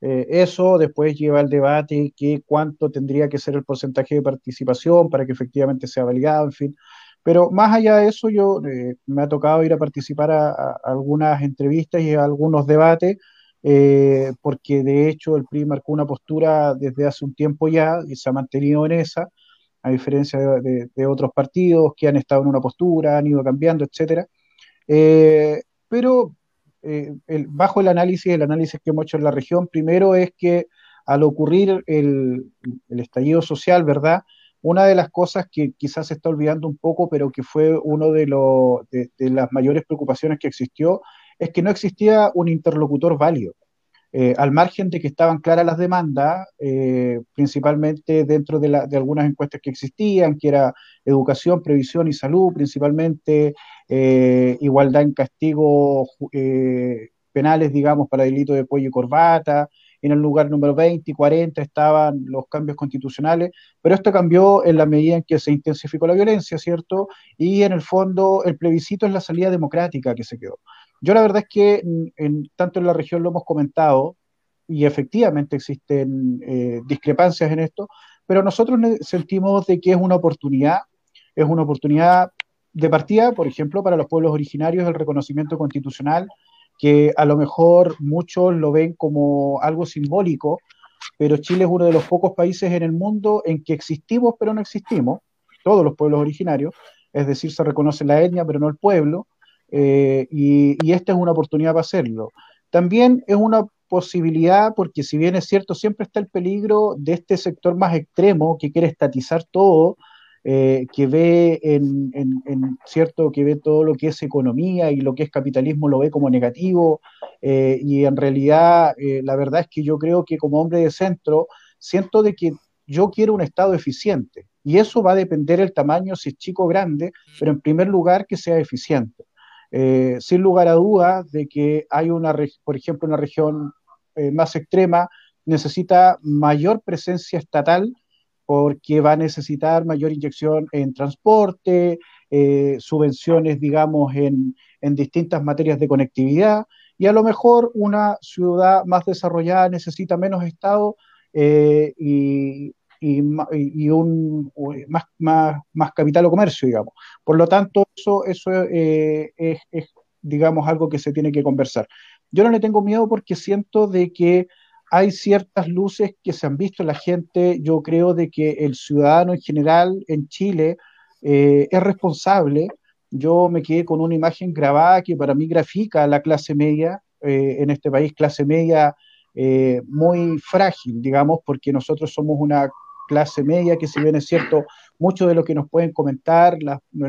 Speaker 5: Eh, eso después lleva al debate que cuánto tendría que ser el porcentaje de participación para que efectivamente sea validado, en fin. Pero más allá de eso, yo eh, me ha tocado ir a participar a, algunas entrevistas y a algunos debates, eh, porque de hecho el PRI marcó una postura desde hace un tiempo ya y se ha mantenido en esa, a diferencia de, otros partidos que han estado en una postura, han ido cambiando, etcétera. Eh, pero bajo el análisis, el análisis que hemos hecho en la región, primero es que al ocurrir el, estallido social, ¿verdad? Una de las cosas que quizás se está olvidando un poco, pero que fue una de, de, las mayores preocupaciones que existió, es que no existía un interlocutor válido. Eh, al margen de que estaban claras las demandas, eh, principalmente dentro de, algunas encuestas que existían, que era educación, previsión y salud, principalmente eh, igualdad en castigos penales, digamos, para delito de cuello y corbata, en el lugar número 20 y 40 estaban los cambios constitucionales, pero esto cambió en la medida en que se intensificó la violencia, ¿cierto? Y en el fondo el plebiscito es la salida democrática que se quedó. Yo la verdad es que en, tanto en la región lo hemos comentado y efectivamente existen eh, discrepancias en esto, pero nosotros sentimos de que es una oportunidad, es una oportunidad de partida, por ejemplo, para los pueblos originarios el reconocimiento constitucional, que a lo mejor muchos lo ven como algo simbólico, pero Chile es uno de los pocos países en el mundo en que existimos pero no existimos, todos los pueblos originarios, es decir, se reconoce la etnia pero no el pueblo, eh, y, esta es una oportunidad para hacerlo. También es una posibilidad, porque si bien es cierto, siempre está el peligro de este sector más extremo que quiere estatizar todo, eh, que ve en, cierto que ve todo lo que es economía y lo que es capitalismo lo ve como negativo eh, y en realidad la verdad es que yo creo que como hombre de centro siento de que yo quiero un estado eficiente y eso va a depender del tamaño si es chico o grande pero en primer lugar que sea eficiente. Eh, sin lugar a dudas de que hay una, por ejemplo, una región eh, más extrema necesita mayor presencia estatal porque va a necesitar mayor inyección en transporte, eh, subvenciones, digamos, en, en, distintas materias de conectividad, y a lo mejor una ciudad más desarrollada necesita menos Estado y, y, un, más, más, más, capital o comercio, digamos. Por lo tanto, eso, eso eh, es, digamos, algo que se tiene que conversar. Yo no le tengo miedo porque siento de que hay ciertas luces que se han visto la gente. Yo creo de que el ciudadano en general en Chile eh, es responsable. Yo me quedé con una imagen grabada que para mí grafica la clase media eh, en este país, clase media muy frágil, digamos, porque nosotros somos una clase media, que si bien es cierto, mucho de lo que nos pueden comentar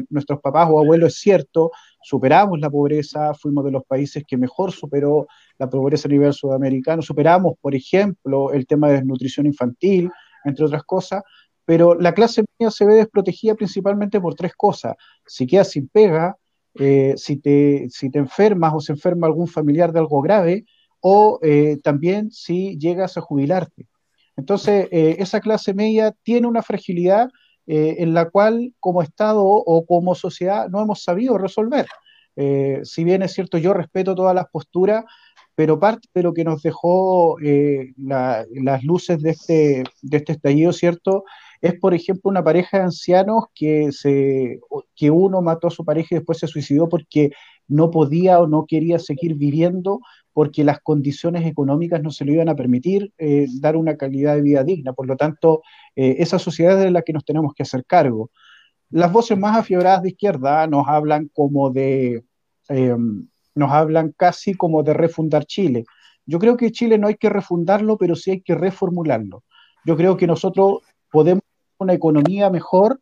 Speaker 5: nuestros papás o abuelos es cierto, superamos la pobreza, fuimos de los países que mejor superó la pobreza a nivel sudamericano, superamos, por ejemplo, el tema de desnutrición infantil, entre otras cosas, pero la clase media se ve desprotegida principalmente por tres cosas. Si quedas sin pega, eh, si, te, si te enfermas o se enferma algún familiar de algo grave, o eh, también si llegas a jubilarte. Entonces, eh, esa clase media tiene una fragilidad en la cual como Estado o como sociedad no hemos sabido resolver. Si bien es cierto, yo respeto todas las posturas, pero parte de lo que nos dejó las luces de este, de este estallido, ¿cierto? Es, por ejemplo, una pareja de ancianos que, se, que uno mató a su pareja y después se suicidó porque no podía o no quería seguir viviendo porque las condiciones económicas no se le iban a permitir eh, dar una calidad de vida digna. Por lo tanto, eh, esa sociedad es de la que nos tenemos que hacer cargo. Las voces más afiebradas de izquierda nos hablan como de, eh, nos hablan casi como de refundar Chile. Yo creo que Chile no hay que refundarlo, pero sí hay que reformularlo. Yo creo que nosotros podemos una economía mejor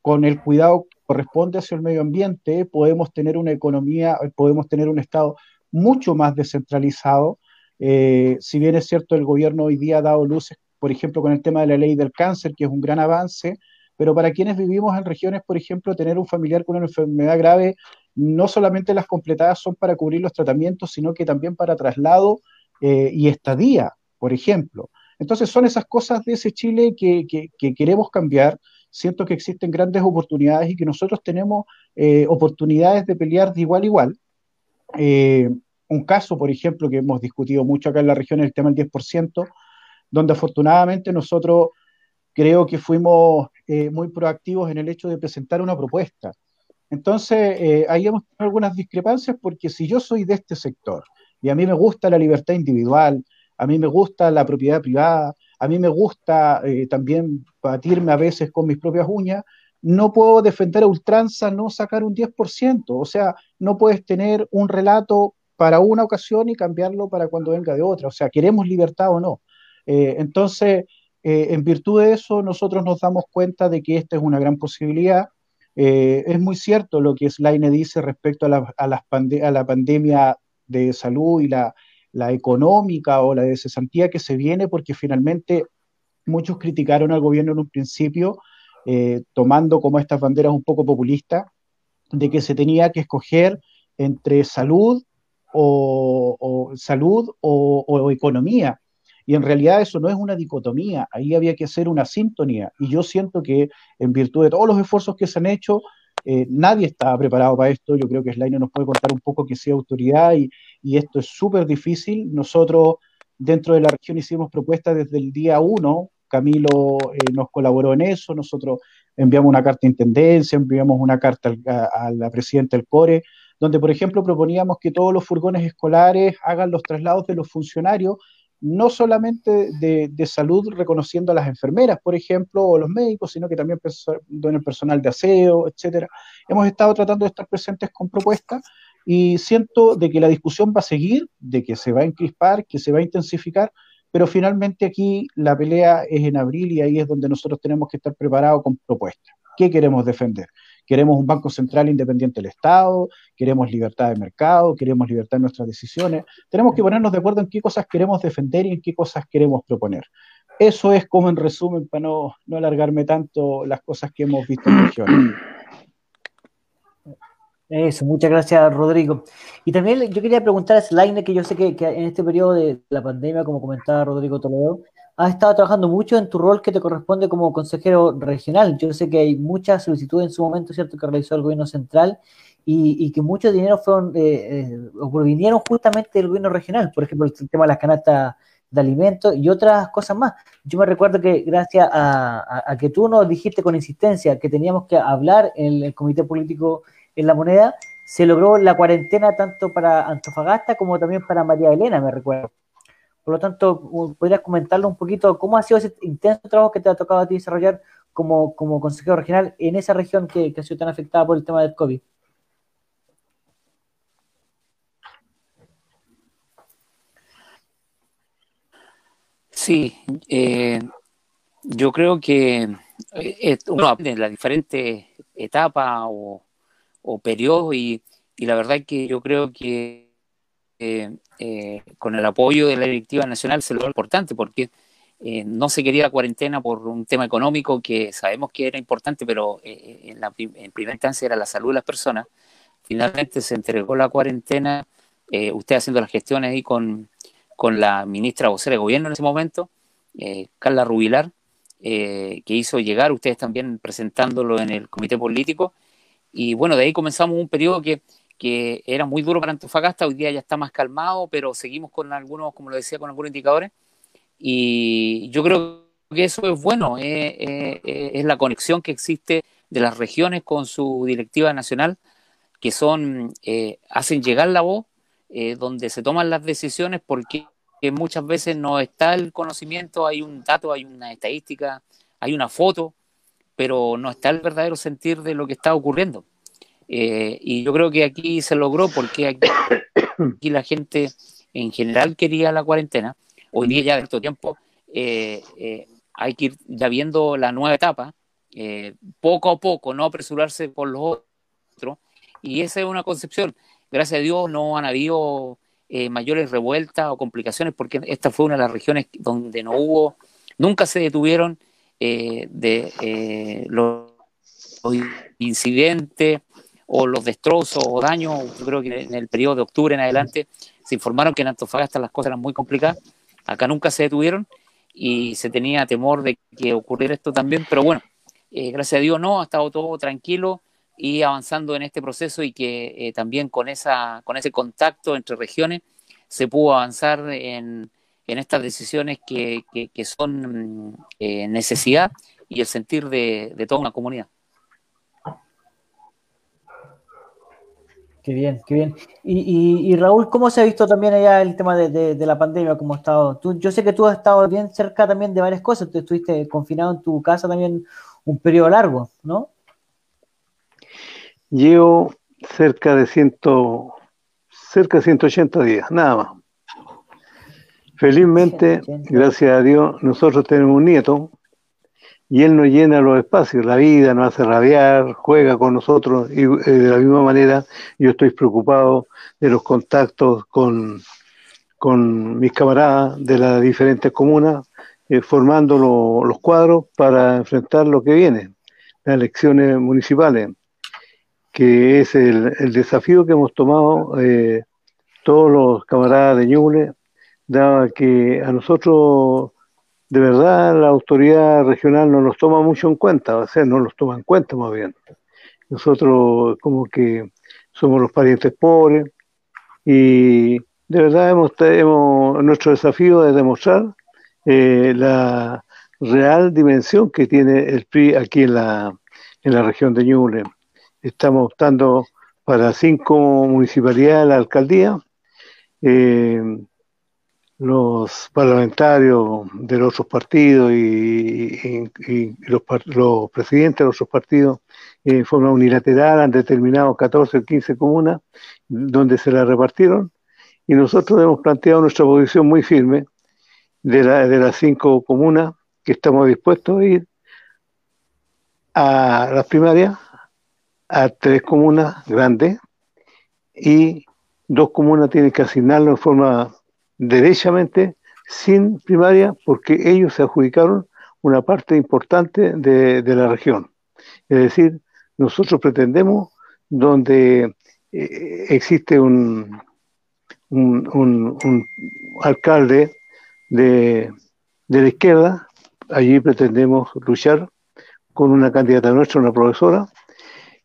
Speaker 5: con el cuidado que corresponde hacia el medio ambiente, podemos tener una economía, podemos tener un Estado mucho más descentralizado. Eh, si bien es cierto, el gobierno hoy día ha dado luces, por ejemplo, con el tema de la ley del cáncer, que es un gran avance, pero para quienes vivimos en regiones, por ejemplo, tener un familiar con una enfermedad grave, no solamente las completadas son para cubrir los tratamientos, sino que también para traslado eh, y estadía, por ejemplo. Entonces son esas cosas de ese Chile que, queremos cambiar. Siento que existen grandes oportunidades y que nosotros tenemos eh, oportunidades de pelear de igual a igual. Eh, un caso, por ejemplo, que hemos discutido mucho acá en la región, el tema del 10%, donde afortunadamente nosotros creo que fuimos muy proactivos en el hecho de presentar una propuesta. Entonces, eh, ahí hemos tenido algunas discrepancias porque si yo soy de este sector y a mí me gusta la libertad individual, a mí me gusta la propiedad privada, a mí me gusta eh, también batirme a veces con mis propias uñas, no puedo defender a ultranza no sacar un 10%. O sea, no puedes tener un relato para una ocasión y cambiarlo para cuando venga de otra. O sea, queremos libertad o no. Eh, entonces, eh, en virtud de eso, nosotros nos damos cuenta de que esta es una gran posibilidad. Eh, es muy cierto lo que Slaine dice respecto a la, a, la pandemia de salud y la, la, económica o la de cesantía que se viene, porque finalmente muchos criticaron al gobierno en un principio, eh, tomando como estas banderas un poco populistas, de que se tenía que escoger entre salud o, salud o economía. Y en realidad eso no es una dicotomía, ahí había que hacer una sintonía. Y yo siento que en virtud de todos los esfuerzos que se han hecho, eh, nadie estaba preparado para esto. Yo creo que Slaine nos puede contar un poco que sea autoridad y, y esto es súper difícil. Nosotros dentro de la región hicimos propuestas desde el día uno. Camilo eh, nos colaboró en eso. Nosotros enviamos una carta de intendencia, enviamos una carta a, a la presidenta del CORE, donde, por ejemplo, proponíamos que todos los furgones escolares hagan los traslados de los funcionarios no solamente de, salud reconociendo a las enfermeras, por ejemplo, o los médicos, sino que también en el personal de aseo, etcétera. Hemos estado tratando de estar presentes con propuestas y siento de que la discusión va a seguir, de que se va a encrispar, que se va a intensificar, pero finalmente aquí la pelea es en abril y ahí es donde nosotros tenemos que estar preparados con propuestas. ¿Qué queremos defender? Queremos un Banco Central independiente del Estado, queremos libertad de mercado, queremos libertad en nuestras decisiones. Tenemos que ponernos de acuerdo en qué cosas queremos defender y en qué cosas queremos proponer. Eso es como en resumen, para no, no alargarme tanto, las cosas que hemos visto en región.
Speaker 1: Eso, muchas gracias, Rodrigo. Y también yo quería preguntar a Slaine, que yo sé que, que, en este periodo de la pandemia, como comentaba Rodrigo Toledo, has estado trabajando mucho en tu rol que te corresponde como consejero regional. Yo sé que hay muchas solicitudes en su momento, ¿cierto?, que realizó el gobierno central y, que muchos dinero fueron, eh, eh, provinieron justamente del gobierno regional, por ejemplo, el tema de las canastas de alimentos y otras cosas más. Yo me recuerdo que gracias a, que tú nos dijiste con insistencia que teníamos que hablar en el comité político en la moneda, se logró la cuarentena tanto para Antofagasta como también para María Elena, me recuerdo. Por lo tanto, ¿podrías comentarle un poquito cómo ha sido ese intenso trabajo que te ha tocado a ti desarrollar como, como consejero regional en esa región que, ha sido tan afectada por el tema del COVID?
Speaker 3: Sí, eh, yo creo que eh, uno aprende en las diferentes etapas o, periodos y, y, la verdad es que yo creo que eh, eh, con el apoyo de la directiva nacional se logró importante porque eh, no se quería la cuarentena por un tema económico que sabemos que era importante, pero en primera instancia era la salud de las personas. Finalmente se entregó la cuarentena, usted haciendo las gestiones ahí con, con la ministra vocera de gobierno en ese momento, Carla Rubilar, que hizo llegar, ustedes también presentándolo en el comité político. Y bueno, de ahí comenzamos un periodo que que era muy duro para Antofagasta, hoy día ya está más calmado, pero seguimos con algunos, como lo decía, con algunos indicadores. Y yo creo que eso es bueno, eh, eh, eh, es la conexión que existe de las regiones con su directiva nacional, que son, hacen llegar la voz, donde se toman las decisiones, porque muchas veces no está el conocimiento, hay un dato, hay una estadística, hay una foto, pero no está el verdadero sentir de lo que está ocurriendo. Eh, y yo creo que aquí se logró porque aquí, la gente en general quería la cuarentena. Hoy día ya de estos tiempo eh, eh, hay que ir ya viendo la nueva etapa, poco a poco, no apresurarse por los otros. Y esa es una concepción. Gracias a Dios no han habido mayores revueltas o complicaciones porque esta fue una de las regiones donde no hubo, nunca se detuvieron de los incidentes o los destrozos o daños, yo creo que en el periodo de octubre en adelante se informaron que en Antofagasta las cosas eran muy complicadas, acá nunca se detuvieron y se tenía temor de que ocurriera esto también, pero bueno, eh, gracias a Dios no, ha estado todo tranquilo y avanzando en este proceso y que eh, también con, esa, con ese contacto entre regiones se pudo avanzar en, en estas decisiones que, que, son mm, eh, necesidad y el sentir de, de toda una comunidad.
Speaker 1: Qué bien, qué bien. Y, y, Raúl, ¿cómo se ha visto también allá el tema de, de, la pandemia? ¿Cómo ha estado? Tú, yo sé que tú has estado bien cerca también de varias cosas. Tú estuviste confinado en tu casa también un periodo largo, ¿no?
Speaker 4: Llevo cerca de ciento, cerca de 180 días, nada más. Felizmente, gracias a Dios, nosotros tenemos un nieto y él nos llena los espacios, la vida nos hace rabiar, juega con nosotros y eh, de la misma manera yo estoy preocupado de los contactos con, con mis camaradas de las diferentes comunas, eh, formando los cuadros para enfrentar lo que viene, las elecciones municipales, que es el, desafío que hemos tomado eh, todos los camaradas de Ñuble, dado que a nosotros de verdad la autoridad regional no nos toma mucho en cuenta, o sea, no los toma en cuenta más bien. Nosotros como que somos los parientes pobres y de verdad hemos, nuestro desafío es demostrar eh, la real dimensión que tiene el PRI aquí en la, en la región de Ñuble. Estamos optando para cinco municipalidades de la alcaldía. Eh, los parlamentarios de los otros partidos y, los, presidentes de los otros partidos en eh, forma unilateral han determinado 14 o 15 comunas donde se las repartieron. Y nosotros hemos planteado nuestra posición muy firme de, de las cinco comunas que estamos dispuestos a ir a las primarias, a tres comunas grandes y dos comunas tienen que asignarlo en forma derechamente sin primaria porque ellos se adjudicaron una parte importante de, la región. Es decir, nosotros pretendemos donde eh, existe un, un, alcalde de, de, la izquierda, allí pretendemos luchar con una candidata nuestra, una profesora,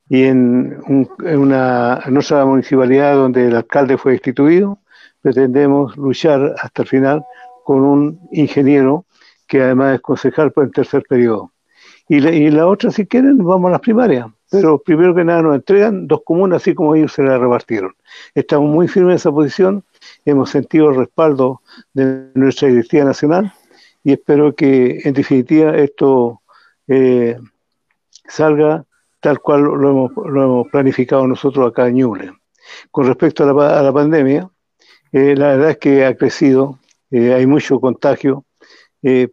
Speaker 4: y en, en una en nuestra municipalidad donde el alcalde fue destituido, pretendemos luchar hasta el final con un ingeniero que además es concejal por el tercer periodo. Y la, y la otra, si quieren, vamos a las primarias. Pero primero que nada nos entregan dos comunas, así como ellos se las repartieron. Estamos muy firmes en esa posición, hemos sentido el respaldo de nuestra directiva nacional y espero que en definitiva esto eh, salga tal cual lo hemos, lo hemos, planificado nosotros acá en Ñuble. Con respecto a la, a la pandemia, eh, la verdad es que ha crecido, eh, hay mucho contagio, eh,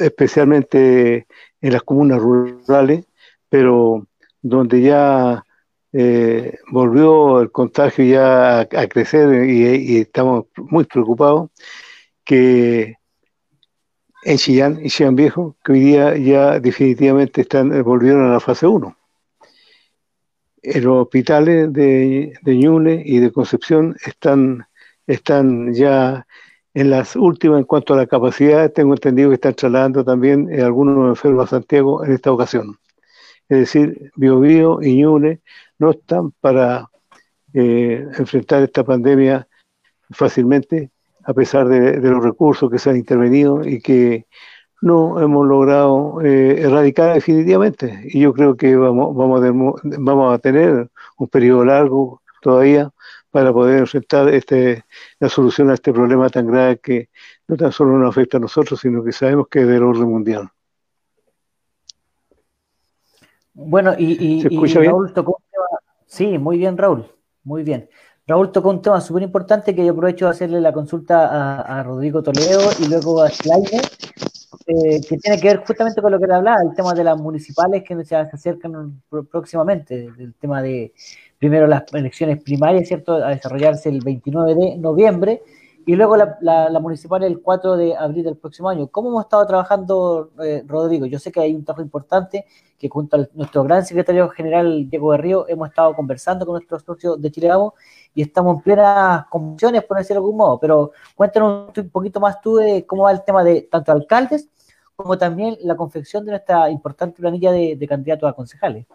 Speaker 4: especialmente en las comunas rurales, pero donde ya volvió el contagio ya a, crecer y, estamos muy preocupados, que en Chillán y Chillán Viejo, que hoy día ya definitivamente están, volvieron a la fase 1 en los hospitales de, de Ñuble y de Concepción están están ya en las últimas en cuanto a la capacidad. Tengo entendido que están trasladando también eh, algunos enfermos a Santiago en esta ocasión. Es decir, Biobío y Ñuble no están para eh, enfrentar esta pandemia fácilmente, a pesar de, los recursos que se han intervenido y que no hemos logrado eh, erradicar definitivamente. Y yo creo que vamos, vamos, vamos a tener un periodo largo todavía para poder enfrentar este, la solución a este problema tan grave que no tan solo nos afecta a nosotros, sino que sabemos que es del orden mundial.
Speaker 1: Bueno, y, Raúl tocó un tema. Sí, muy bien, Raúl, muy bien. Raúl tocó un tema súper importante que yo aprovecho de hacerle la consulta a, Rodrigo Toledo y luego a Slaine, eh, que tiene que ver justamente con lo que le hablaba, el tema de las municipales que se acercan próximamente, el tema de primero las elecciones primarias, ¿cierto?, a desarrollarse el 29 de noviembre y luego la, municipal el 4 de abril del próximo año. ¿Cómo hemos estado trabajando, eh, Rodrigo? Yo sé que hay un trabajo importante que junto a nuestro gran secretario general Diego Berrío hemos estado conversando con nuestros socios de Chile y estamos en plenas convicciones, por decirlo de algún modo, pero cuéntanos un poquito más tú de cómo va el tema de tanto alcaldes como también la confección de nuestra importante planilla de candidatos a concejales.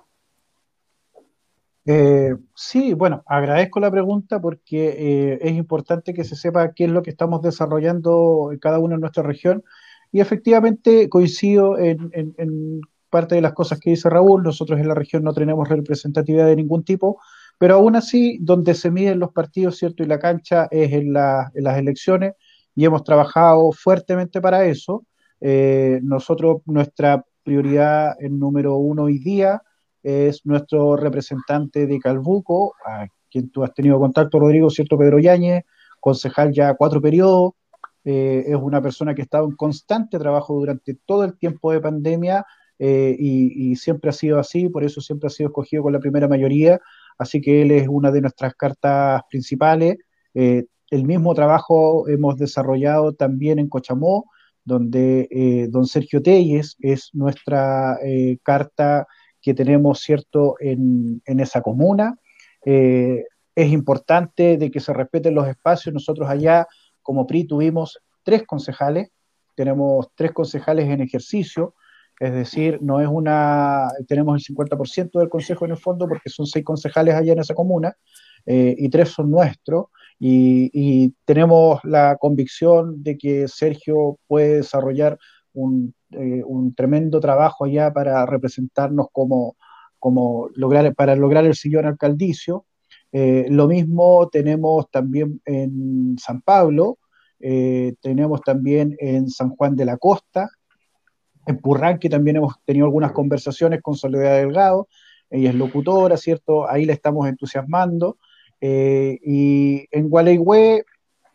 Speaker 5: Eh, sí, bueno, agradezco la pregunta porque eh, es importante que se sepa qué es lo que estamos desarrollando en cada uno en nuestra región y efectivamente coincido en, parte de las cosas que dice Raúl, nosotros en la región no tenemos representatividad de ningún tipo, pero aún así donde se miden los partidos, ¿cierto? Y la cancha es en, las elecciones y hemos trabajado fuertemente para eso. Eh, nosotros, nuestra prioridad en número uno hoy día es nuestro representante de Calbuco, a quien tú has tenido contacto, Rodrigo, ¿cierto? Pedro Yáñez, concejal ya cuatro periodos, es una persona que ha estado en constante trabajo durante todo el tiempo de pandemia y, y, siempre ha sido así, por eso siempre ha sido escogido con la primera mayoría, así que él es una de nuestras cartas principales. el mismo trabajo hemos desarrollado también en Cochamó, donde eh, don Sergio Telles es nuestra eh, carta que tenemos, ¿cierto?, en, esa comuna. Eh, es importante de que se respeten los espacios. Nosotros allá, como PRI, tuvimos tres concejales, tenemos tres concejales en ejercicio, es decir, no es una, tenemos el 50% del consejo en el fondo porque son seis concejales allá en esa comuna y tres son nuestros. Y, tenemos la convicción de que Sergio puede desarrollar un, eh, tremendo trabajo allá para representarnos como, como lograr, para lograr el sillón alcaldicio. Eh, lo mismo tenemos también en San Pablo, eh, tenemos también en San Juan de la Costa, en Purranque también hemos tenido algunas conversaciones con Soledad Delgado, ella es locutora, ¿cierto? Ahí la estamos entusiasmando. Y en Gualeguay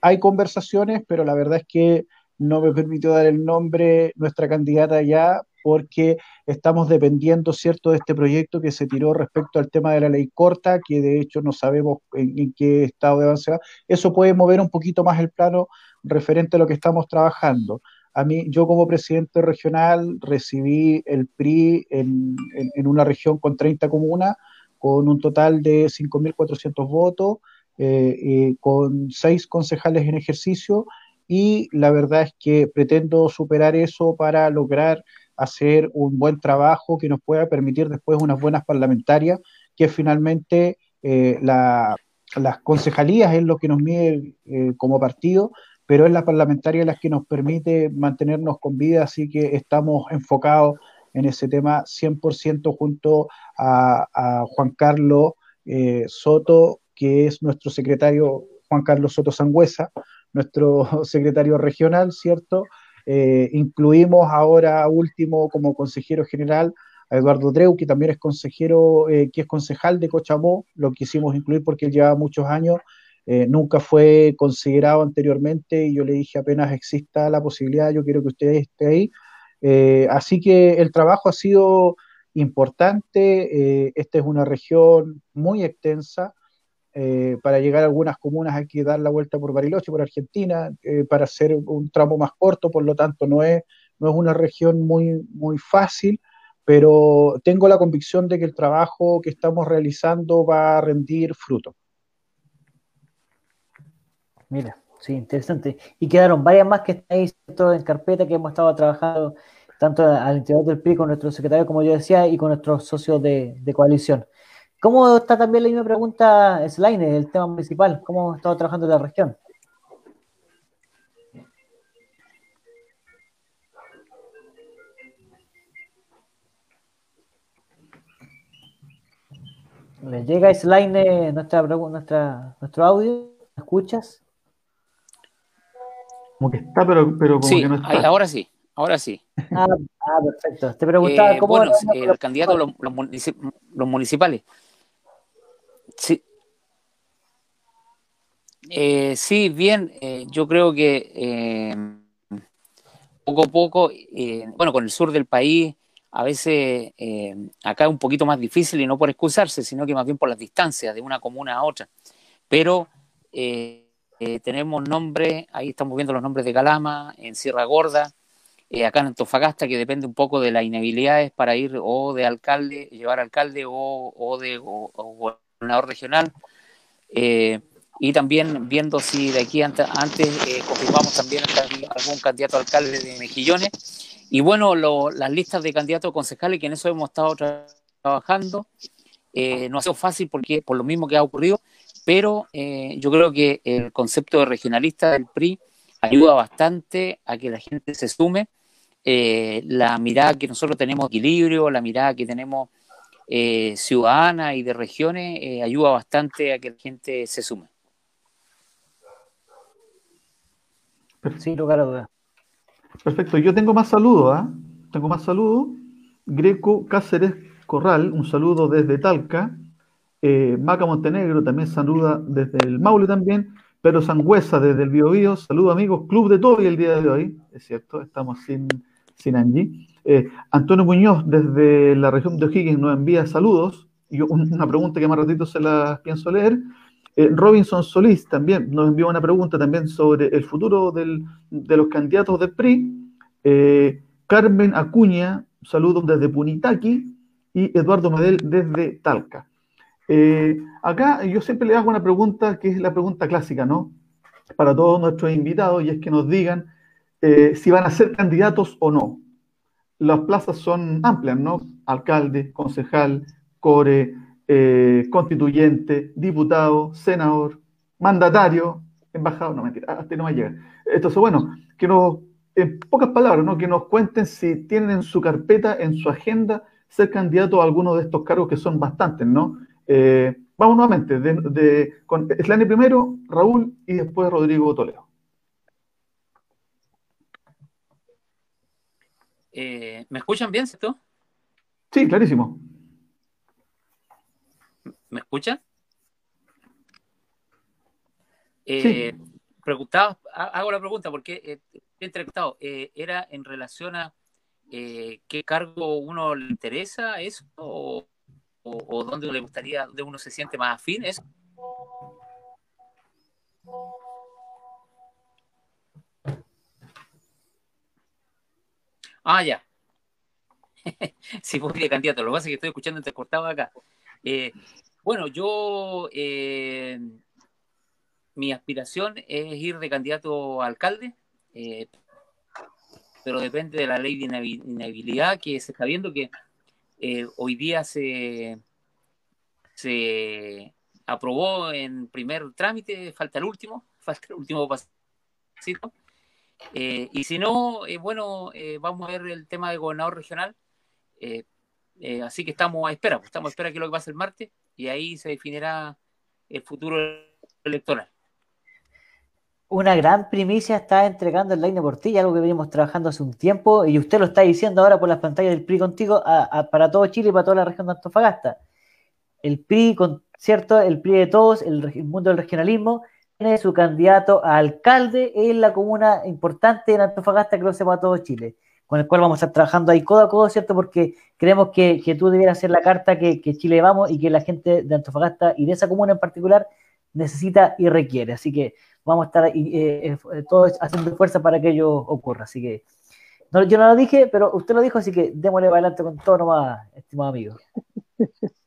Speaker 5: hay conversaciones, pero la verdad es que no me permitió dar el nombre nuestra candidata ya porque estamos dependiendo, ¿cierto?, de este proyecto que se tiró respecto al tema de la ley corta, que de hecho no sabemos en, qué estado de avance va. Eso puede mover un poquito más el plano referente a lo que estamos trabajando. A mí, yo como presidente regional recibí el PRI en, en una región con 30 comunas, con un total de 5.400 votos, eh, eh, con seis concejales en ejercicio y la verdad es que pretendo superar eso para lograr hacer un buen trabajo que nos pueda permitir después unas buenas parlamentarias, que finalmente eh, las concejalías es lo que nos mide como partido, pero es la parlamentaria la que nos permite mantenernos con vida, así que estamos enfocados en ese tema 100% junto a, Juan Carlos eh, Soto, que es nuestro secretario, Juan Carlos Soto Sangüesa, nuestro secretario regional, ¿cierto? Eh, incluimos ahora último como consejero general a Eduardo Dreu, que también es consejero, eh, que es concejal de Cochamó, lo quisimos incluir porque él lleva muchos años, nunca fue considerado anteriormente y yo le dije apenas exista la posibilidad, yo quiero que usted esté ahí, eh, así que el trabajo ha sido importante. Eh, esta es una región muy extensa. Eh, para llegar a algunas comunas hay que dar la vuelta por Bariloche, por Argentina, para hacer un tramo más corto, por lo tanto no es, no es una región muy, muy fácil, pero tengo la convicción de que el trabajo que estamos realizando va a rendir fruto.
Speaker 1: Mira, Sí, interesante. Y quedaron varias más que están ahí en carpeta que hemos estado trabajando tanto al interior del PRI con nuestro secretario, como yo decía, y con nuestros socios de, coalición. ¿Cómo está también la misma pregunta, Slaine, el tema municipal? ¿Cómo ha estado trabajando en la región? ¿Le llega Slaine nuestra, nuestra, nuestro audio? ¿Me escuchas?
Speaker 2: Como que está, pero, pero como que no está.
Speaker 3: ahora sí, ahora sí.
Speaker 1: Ah, ah perfecto. Te preguntaba
Speaker 3: eh, cómo. Bueno, el candidato, los, los, municipales. Sí. Eh, sí, bien, eh, yo creo que poco a poco, bueno, con el sur del país, a veces acá es un poquito más difícil y no por excusarse, sino que más bien por las distancias de una comuna a otra. Pero eh, tenemos nombres, ahí estamos viendo los nombres de Calama, en Sierra Gorda, eh, acá en Antofagasta, que depende un poco de las inhabilidades para ir o de alcalde, llevar alcalde o, de gobernador regional. Eh, y también viendo si de aquí antes, confirmamos también algún candidato alcalde de Mejillones. Y bueno, las listas de candidatos concejales, que en eso hemos estado trabajando, no ha sido fácil porque por lo mismo que ha ocurrido, pero eh, yo creo que el concepto de regionalista del PRI ayuda bastante a que la gente se sume. Eh, la mirada que nosotros tenemos equilibrio, la mirada que tenemos eh, ciudadana y de regiones, ayuda bastante a que la gente se sume.
Speaker 1: Sin lugar a dudas.
Speaker 2: Perfecto, yo tengo más saludos, ¿ah? Tengo más saludos. Greco Cáceres Corral, un saludo desde Talca. Eh, Maca Montenegro también saluda desde el Maule también. Pedro Sangüesa desde el Bio Bio, saludos amigos, Club de Toby el día de hoy, es cierto, estamos sin, sin Angie. Eh, Antonio Muñoz desde la región de O'Higgins nos envía saludos y una pregunta que más ratito se la pienso leer. Eh, Robinson Solís también nos envió una pregunta también sobre el futuro del, de los candidatos de PRI. Eh, Carmen Acuña, saludos desde Punitaqui y Eduardo Medel desde Talca. Acá yo siempre le hago una pregunta que es la pregunta clásica, ¿no? Para todos nuestros invitados, y es que nos digan si van a ser candidatos o no. Las plazas son amplias, ¿no? Alcalde, concejal, core, eh, constituyente, diputado, senador, mandatario, embajador, no mentira, hasta no me llega. Entonces, bueno, que nos, en pocas palabras, ¿no? Que nos cuenten si tienen en su carpeta, en su agenda, ser candidato a alguno de estos cargos que son bastantes, ¿no? Eh, vamos nuevamente, de, con Slane primero, Raúl y después Rodrigo Toledo.
Speaker 3: Eh, ¿Me escuchan bien, cierto?
Speaker 2: Sí, clarísimo.
Speaker 3: ¿Me escuchan? Eh, preguntaba, hago la pregunta porque he entrevistado, ¿era en relación a qué cargo uno le interesa eso o, o, dónde le gustaría, dónde uno se siente más afín, eso. Ah, ya. sí, pues de candidato. Lo que pasa es que estoy escuchando entrecortado acá. Eh, bueno, yo, eh, mi aspiración es ir de candidato a alcalde, eh, pero depende de la ley de inhabilidad que se está viendo que eh, hoy día se, se aprobó en primer trámite, falta el último, falta el último pasito. Eh, y si no, eh, bueno, vamos a ver el tema de gobernador regional. así que estamos a espera, pues, estamos a espera que lo que pase el martes y ahí se definirá el futuro electoral
Speaker 1: una gran primicia está entregando el Line Portilla, algo que venimos trabajando hace un tiempo, y usted lo está diciendo ahora por las pantallas del PRI contigo para todo Chile y para toda la región de Antofagasta. El PRI, con, ¿cierto? El PRI de todos, el, mundo del regionalismo, su candidato a alcalde en la comuna importante en Antofagasta que lo sepa todo Chile, con el cual vamos a estar trabajando ahí codo a codo, ¿cierto? Porque creemos que, tú debieras ser la carta que, que Chile vamos y que la gente de Antofagasta y de esa comuna en particular necesita y requiere. Así que vamos a estar eh, eh, todos haciendo fuerza para que ello ocurra. Así que yo no lo dije, pero usted lo dijo, así que démosle para adelante con todo nomás, estimado amigo.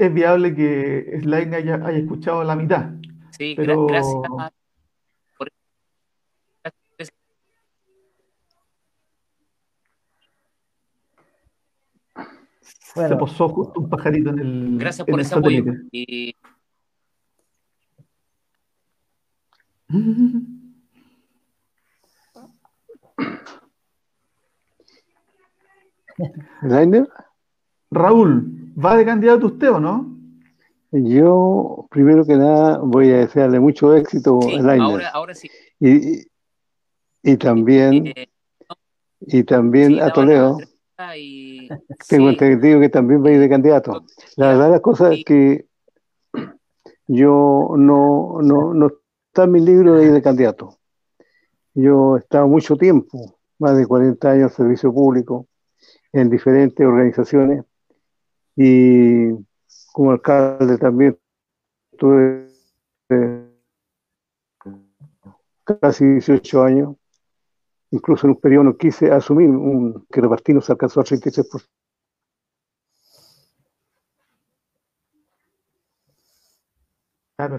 Speaker 2: Es viable que haya, haya escuchado la mitad.
Speaker 3: Sí, pero... gracias.
Speaker 2: Se posó justo un pajarito en el.
Speaker 3: Gracias por ese apoyo. Y
Speaker 2: Raúl, ¿va de candidato usted o no?
Speaker 4: Yo, primero que nada, voy a desearle mucho éxito
Speaker 3: a Ahora, sí.
Speaker 4: Y, también, eh, y también a Toledo. Tengo entendido que también va a ir de candidato. La verdad, la cosa es que yo no, no, no está mi libro de, de candidato. Yo he estado mucho tiempo, más de 40 años en servicio público, en diferentes organizaciones y como alcalde también tuve eh, casi 18 años. Incluso en un periodo no quise asumir un, que repartimos se alcanzó a 36%.
Speaker 2: Claro.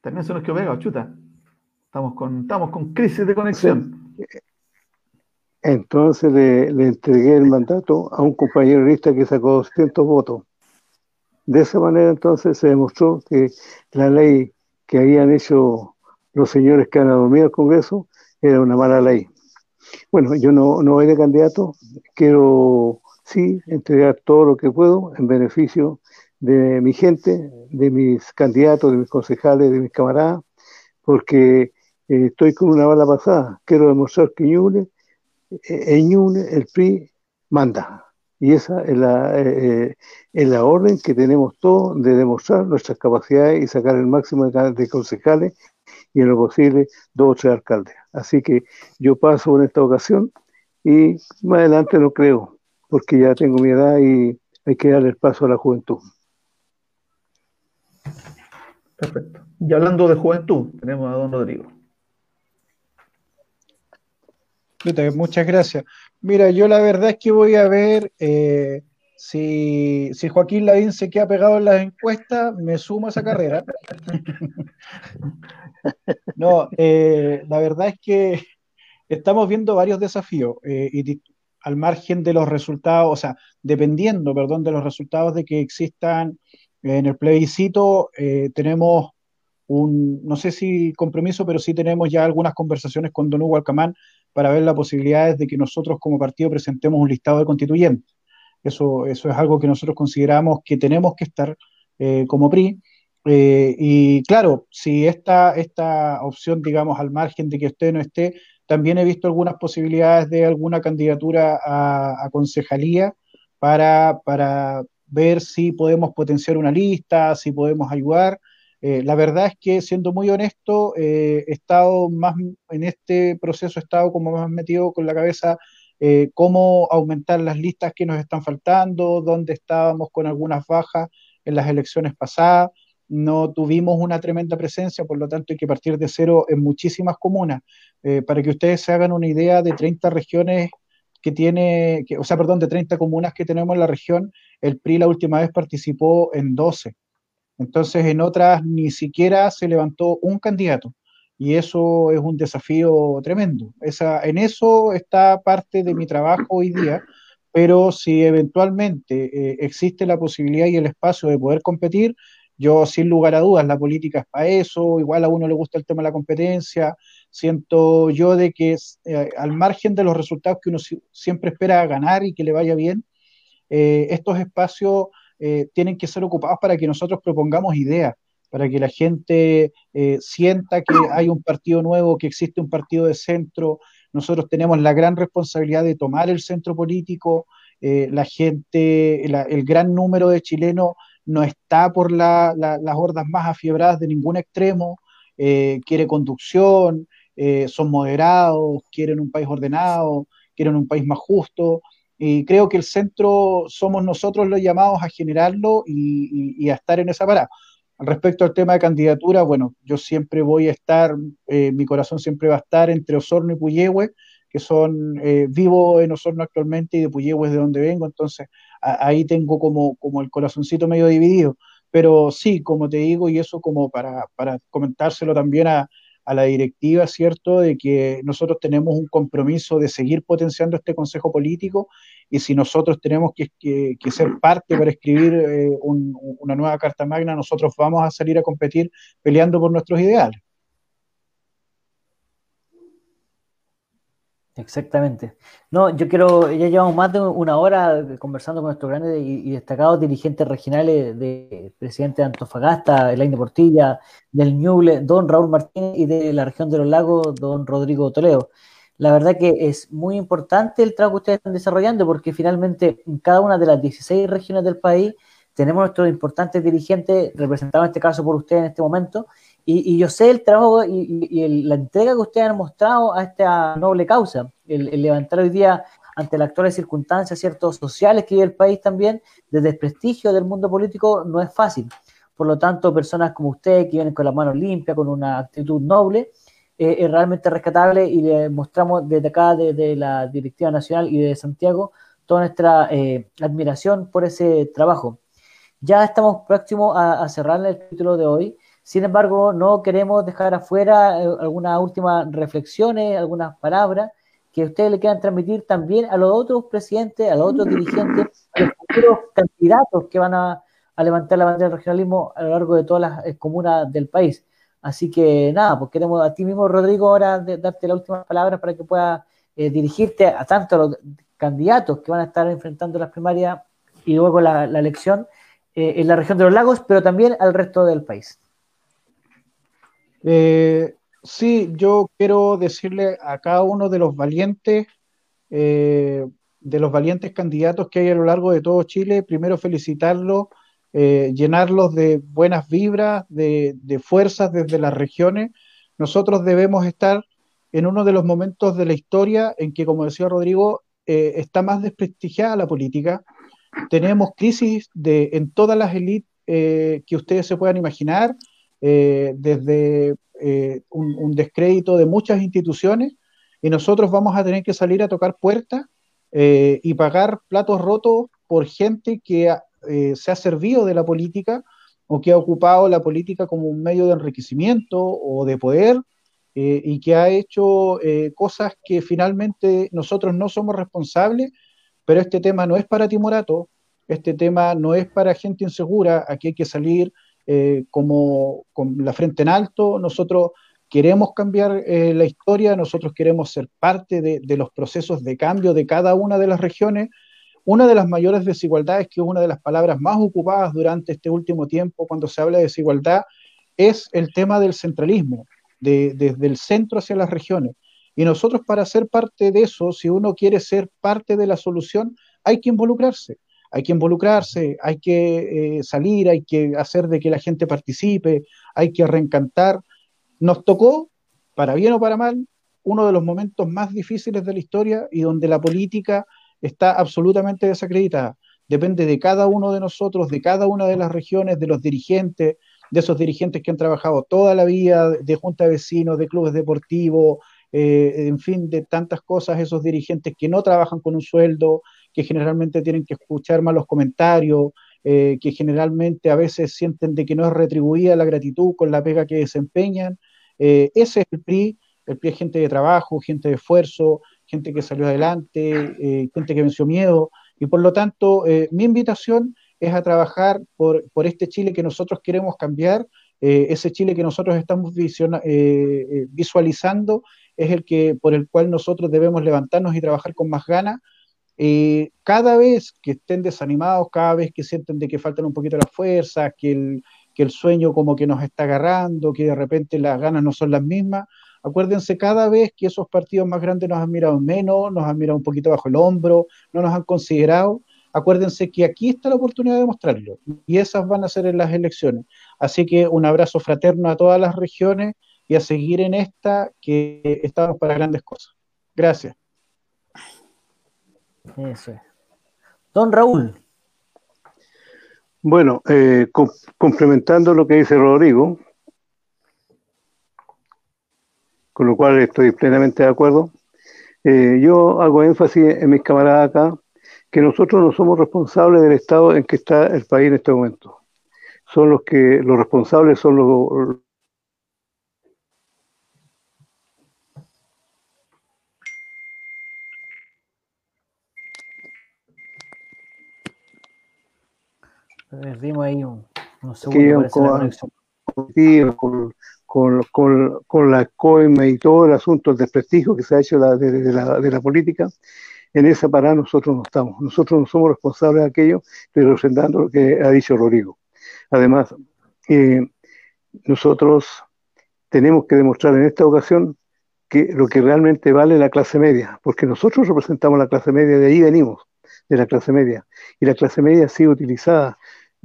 Speaker 2: También se nos quedó pegado, chuta. Estamos con, estamos con crisis de conexión.
Speaker 4: Entonces le, entregué el mandato a un compañero lista que sacó 200 votos. De esa manera entonces se demostró que la ley que habían hecho los señores que han dormido al Congreso era una mala ley. Bueno, yo no, no voy de candidato, quiero sí entregar todo lo que puedo en beneficio de mi gente, de mis candidatos, de mis concejales, de mis camaradas, porque eh, estoy con una bala pasada. Quiero demostrar que Ñuble, eh, en el PRI manda. Y esa es la, eh, es la orden que tenemos todos de demostrar nuestras capacidades y sacar el máximo de, concejales y en lo posible dos o tres alcaldes. Así que yo paso en esta ocasión y más adelante no creo, porque ya tengo mi edad y hay que darle el paso a la juventud.
Speaker 2: Perfecto. Y hablando de juventud, tenemos a don Rodrigo.
Speaker 5: Muchas gracias. Mira, yo la verdad es que voy a ver eh, si, si, Joaquín Lavín se queda pegado en las encuestas, me sumo a esa carrera. no, eh, la verdad es que estamos viendo varios desafíos eh, y al margen de los resultados, o sea, dependiendo, perdón, de los resultados de que existan en el plebiscito, eh, tenemos un, no sé si compromiso, pero sí tenemos ya algunas conversaciones con Don Hugo Alcamán para ver las posibilidades de que nosotros como partido presentemos un listado de constituyentes. Eso, eso es algo que nosotros consideramos que tenemos que estar eh, como PRI. y claro, si esta, esta opción, digamos, al margen de que usted no esté, también he visto algunas posibilidades de alguna candidatura a, concejalía para, para, ver si podemos potenciar una lista, si podemos ayudar. Eh, la verdad es que, siendo muy honesto, eh, he estado más en este proceso, he estado como más metido con la cabeza eh, cómo aumentar las listas que nos están faltando, dónde estábamos con algunas bajas en las elecciones pasadas no tuvimos una tremenda presencia, por lo tanto hay que partir de cero en muchísimas comunas. Para que ustedes se hagan una idea de 30 regiones que tiene, o sea, perdón, de 30 comunas que tenemos en la región, el PRI la última vez participó en 12. Entonces, en otras ni siquiera se levantó un candidato. Y eso es un desafío tremendo. Esa, en eso está parte de mi trabajo hoy día, pero si eventualmente eh, existe la posibilidad y el espacio de poder competir, yo, sin lugar a dudas, la política es para eso, igual a uno le gusta el tema de la competencia, siento yo de que eh, al margen de los resultados que uno siempre espera ganar y que le vaya bien, eh, estos espacios eh, tienen que ser ocupados para que nosotros propongamos ideas, para que la gente sienta que hay un partido nuevo, que existe un partido de centro. Nosotros tenemos la gran responsabilidad de tomar el centro político, la gente, el gran número de chilenos no está por las hordas más afiebradas de ningún extremo, eh, quiere conducción, eh, son moderados, quieren un país ordenado, quieren un país más justo. Y creo que el centro somos nosotros los llamados a generarlo y, a estar en esa parada. Respecto al tema de candidatura, bueno, yo siempre voy a estar, eh, mi corazón siempre va a estar entre Osorno y Puyehue, que son, vivo en Osorno actualmente y de Puyehue es de donde vengo, entonces ahí tengo como, como el corazoncito medio dividido. Pero sí, como te digo, y eso como para, para comentárselo también a, a la directiva, ¿cierto?, de que nosotros tenemos un compromiso de seguir potenciando este Consejo Político y si nosotros tenemos que, que, ser parte para escribir eh, una nueva Carta Magna, nosotros vamos a salir a competir peleando por nuestros ideales.
Speaker 1: Exactamente. No, yo quiero, ya llevamos más de una hora conversando con nuestros grandes y, destacados dirigentes regionales de presidente de Antofagasta, Elaine Portilla, del Ñuble, don Raúl Martínez y de la región de los lagos, don Rodrigo Toledo. La verdad que es muy importante el trabajo que ustedes están desarrollando porque finalmente en cada una de las 16 regiones del país tenemos nuestros importantes dirigentes representados en este caso por ustedes en este momento y, yo sé el trabajo y, la entrega que ustedes han mostrado a esta noble causa, el, levantar hoy día ante las actuales circunstancias, ciertos sociales que vive el país también, de desprestigio del mundo político, no es fácil. Por lo tanto, personas como ustedes que vienen con las manos limpias, con una actitud noble, eh, es realmente rescatable y le mostramos desde acá, desde la Directiva Nacional y de Santiago, toda nuestra eh, admiración por ese trabajo. Ya estamos próximos a, a cerrar el título de hoy. Sin embargo, no queremos dejar afuera eh, algunas últimas reflexiones, algunas palabras que ustedes le quieran transmitir también a los otros presidentes, a los otros dirigentes, a los futuros candidatos que van a, levantar la bandera del regionalismo a lo largo de todas las eh, comunas del país. Así que nada, pues queremos a ti mismo, Rodrigo, ahora darte las últimas palabras para que puedas eh, dirigirte a tanto a los candidatos que van a estar enfrentando las primarias y luego la, elección en la región de los lagos, pero también al resto del país.
Speaker 5: Eh, sí, yo quiero decirle a cada uno de los valientes, eh, de los valientes candidatos que hay a lo largo de todo Chile, primero felicitarlos, eh, llenarlos de buenas vibras, de, fuerzas desde las regiones, nosotros debemos estar en uno de los momentos de la historia en que, como decía Rodrigo, está más desprestigiada la política. Tenemos crisis de, en todas las élites eh, que ustedes se puedan imaginar, eh, desde un, descrédito de muchas instituciones, y nosotros vamos a tener que salir a tocar puertas y pagar platos rotos por gente que se ha servido de la política o que ha ocupado la política como un medio de enriquecimiento o de poder eh, y que ha hecho eh, cosas que finalmente nosotros no somos responsables, pero este tema no es para timorato, este tema no es para gente insegura, aquí hay que salir eh, como la frente en alto, nosotros queremos cambiar la historia, nosotros queremos ser parte de los procesos de cambio de cada una de las regiones, una de las mayores desigualdades, que es una de las palabras más ocupadas durante este último tiempo cuando se habla de desigualdad, es el tema del centralismo, desde el centro hacia las regiones. Y nosotros para ser parte de eso, si uno quiere ser parte de la solución, hay que involucrarse. Hay que involucrarse, hay que eh, salir, hay que hacer de que la gente participe, hay que reencantar. Nos tocó, para bien o para mal, uno de los momentos más difíciles de la historia y donde la política está absolutamente desacreditada. Depende de cada uno de nosotros, de cada una de las regiones, de los dirigentes, de esos dirigentes que han trabajado toda la vida, de junta de vecinos, de clubes deportivos, eh, en fin, de tantas cosas, esos dirigentes que no trabajan con un sueldo, que generalmente tienen que escuchar malos comentarios, eh, que generalmente a veces sienten de que no es retribuida la gratitud con la pega que desempeñan. Eh, ese es el PRI, el PRI es gente de trabajo, gente de esfuerzo, gente que salió adelante, eh, gente que venció miedo, y por lo tanto eh, mi invitación es a trabajar por, por, este Chile que nosotros queremos cambiar, eh, ese Chile que nosotros estamos visualizando es el que por el cual nosotros debemos levantarnos y trabajar con más ganas. Cada vez que estén desanimados, cada vez que sienten de que faltan un poquito las fuerzas, que el, que el sueño como que nos está agarrando, que de repente las ganas no son las mismas, Acuérdense, cada vez que esos partidos más grandes nos han mirado menos, nos han mirado un poquito bajo el hombro, no nos han considerado, acuérdense que aquí está la oportunidad de demostrarlo y esas van a ser en las elecciones. Así que un abrazo fraterno a todas las regiones y a seguir en esta que estamos para grandes cosas. Gracias.
Speaker 1: Don Raúl.
Speaker 4: Bueno, eh, complementando lo que dice Rodrigo, con lo cual estoy plenamente de acuerdo. Eh, yo hago énfasis en mis camaradas acá, que nosotros no somos responsables del estado en que está el país en este momento. Son los que, los responsables son los,
Speaker 1: Perdimos ahí un, un segundo.
Speaker 4: Con, con, la COEMA y todo el asunto, el desprestigio que se ha hecho de, la, política, en esa parada nosotros no estamos. Nosotros no somos responsables de aquello, estoy representando lo que ha dicho Rodrigo. Además, eh, nosotros tenemos que demostrar en esta ocasión que lo que realmente vale la clase media, porque nosotros representamos la clase media, de ahí venimos, de la clase media, y la clase media ha sido utilizada,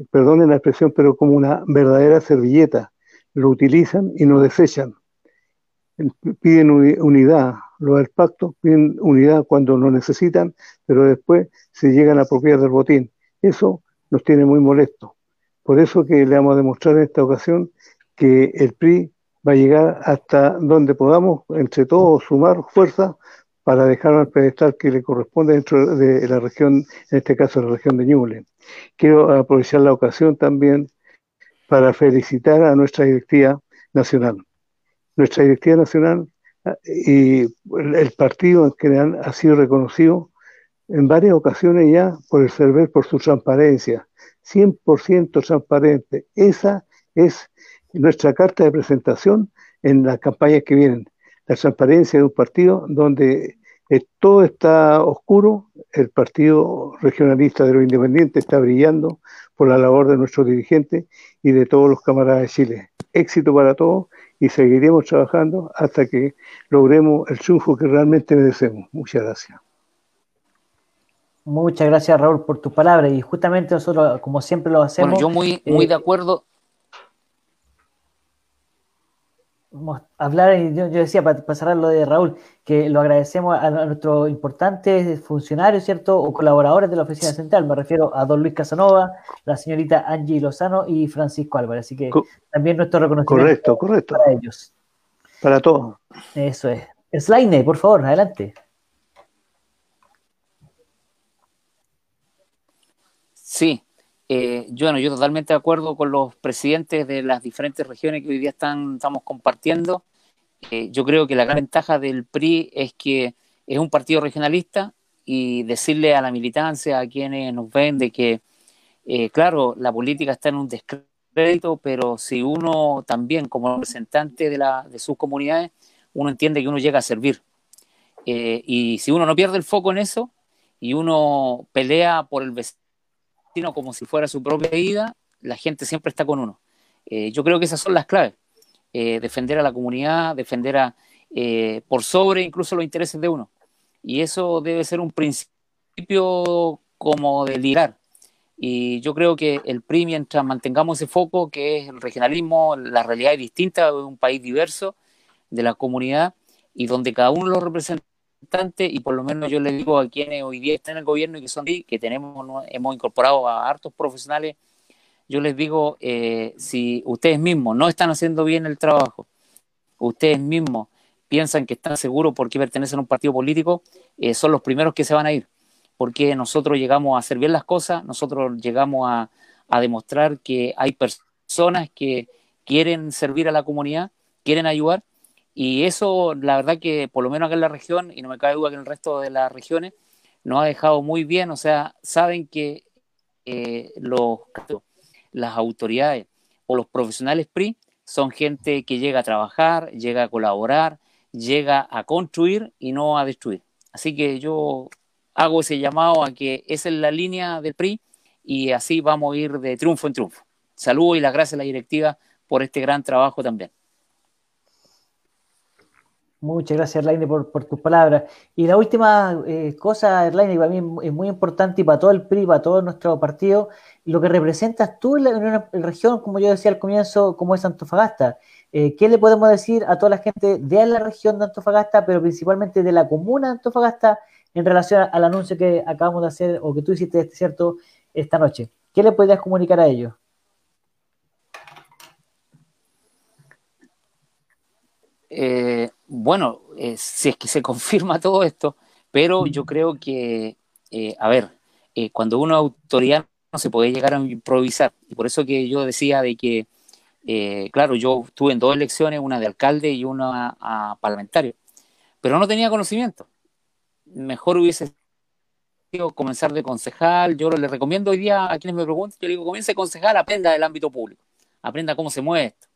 Speaker 4: perdonen la expresión, pero como una verdadera servilleta lo utilizan y no desechan. Piden unidad, lo del pacto piden unidad cuando lo necesitan, pero después se llegan a apropiar del botín. Eso nos tiene muy molestos. Por eso que le vamos a demostrar en esta ocasión que el PRI va a llegar hasta donde podamos, entre todos, sumar fuerza para dejar al pedestal que le corresponde dentro de la región, en este caso la región de Ñuble. Quiero aprovechar la ocasión también para felicitar a nuestra directiva nacional. Nuestra directiva nacional ah, y el partido en general ha sido reconocido en varias ocasiones ya por el CERVEL por su transparencia, 100% transparente. Esa es nuestra carta de presentación en las campañas que vienen. La transparencia de un partido donde eh, todo está oscuro, el partido regionalista de los independientes está brillando por la labor de nuestros dirigentes y de todos los camaradas de Chile. Éxito para todos y seguiremos trabajando hasta que logremos el triunfo que realmente merecemos. Muchas gracias.
Speaker 1: Muchas gracias Raúl por tu palabra y justamente nosotros como siempre lo hacemos.
Speaker 3: Bueno, yo muy, muy eh, de acuerdo.
Speaker 1: Hablar, yo, yo decía para, cerrar lo de Raúl, que lo agradecemos a, nuestros importantes funcionarios, ¿cierto? O colaboradores de la oficina central. Me refiero a don Luis Casanova, la señorita Angie Lozano y Francisco Álvarez. Así que también nuestro reconocimiento
Speaker 4: correcto, correcto.
Speaker 1: para ellos.
Speaker 4: Para todos.
Speaker 1: Eso es. Slaine, por favor, adelante.
Speaker 3: Sí, eh, yo, yo totalmente de acuerdo con los presidentes de las diferentes regiones que hoy día están, estamos compartiendo. Eh, yo creo que la gran ventaja del PRI es que es un partido regionalista y decirle a la militancia, a quienes nos ven, de que, eh, claro, la política está en un descrédito, pero si uno también, como representante de, la, de sus comunidades, uno entiende que uno llega a servir. y si uno no pierde el foco en eso y uno pelea por el vecino, sino como si fuera su propia vida, la gente siempre está con uno. Eh, yo creo que esas son las claves. Eh, defender a la comunidad, defender a, eh, por sobre incluso los intereses de uno. Y eso debe ser un principio como de liderar. Y yo creo que el PRI, mientras mantengamos ese foco, que es el regionalismo, la realidad es distinta de un país diverso, de la comunidad, y donde cada uno lo y por lo menos yo les digo a quienes hoy día están en el gobierno y que son que tenemos, hemos incorporado a hartos profesionales, yo les digo, eh, si ustedes mismos no están haciendo bien el trabajo, ustedes mismos piensan que están seguros porque pertenecen a un partido político, eh, son los primeros que se van a ir, porque nosotros llegamos a hacer bien las cosas, nosotros llegamos a demostrar que hay personas que quieren servir a la comunidad, quieren ayudar y eso, la verdad que por lo menos acá en la región, y no me cabe duda que en el resto de las regiones, nos ha dejado muy bien, o sea, saben que eh, los, las autoridades o los profesionales PRI son gente que llega a trabajar, llega a colaborar, llega a construir y no a destruir. Así que yo hago ese llamado a que esa es la línea del PRI y así vamos a ir de triunfo en triunfo. Saludo y las gracias a la directiva por este gran trabajo también.
Speaker 1: Muchas gracias, Erlaine, por, tus palabras. Y la última eh, cosa, Erlaine, que para mí es muy importante y para todo el PRI, para todo nuestro partido, lo que representas tú en, una región, como yo decía al comienzo, como es Antofagasta. Eh, ¿Qué le podemos decir a toda la gente de la región de Antofagasta, pero principalmente de la comuna de Antofagasta, en relación al anuncio que acabamos de hacer o que tú hiciste, ¿cierto?, esta noche. ¿Qué le podrías comunicar a ellos?
Speaker 3: Eh, bueno, eh, si es que se confirma todo esto, pero yo creo que, eh, a ver, cuando uno es autoridad no se puede llegar a improvisar. Y por eso que yo decía de que, claro, yo estuve en dos elecciones, una de alcalde y una a, parlamentario, pero no tenía conocimiento. Mejor hubiese sido comenzar de concejal. Yo le recomiendo hoy día a quienes me preguntan, yo le digo, comience concejal, aprenda del ámbito público, aprenda cómo se mueve esto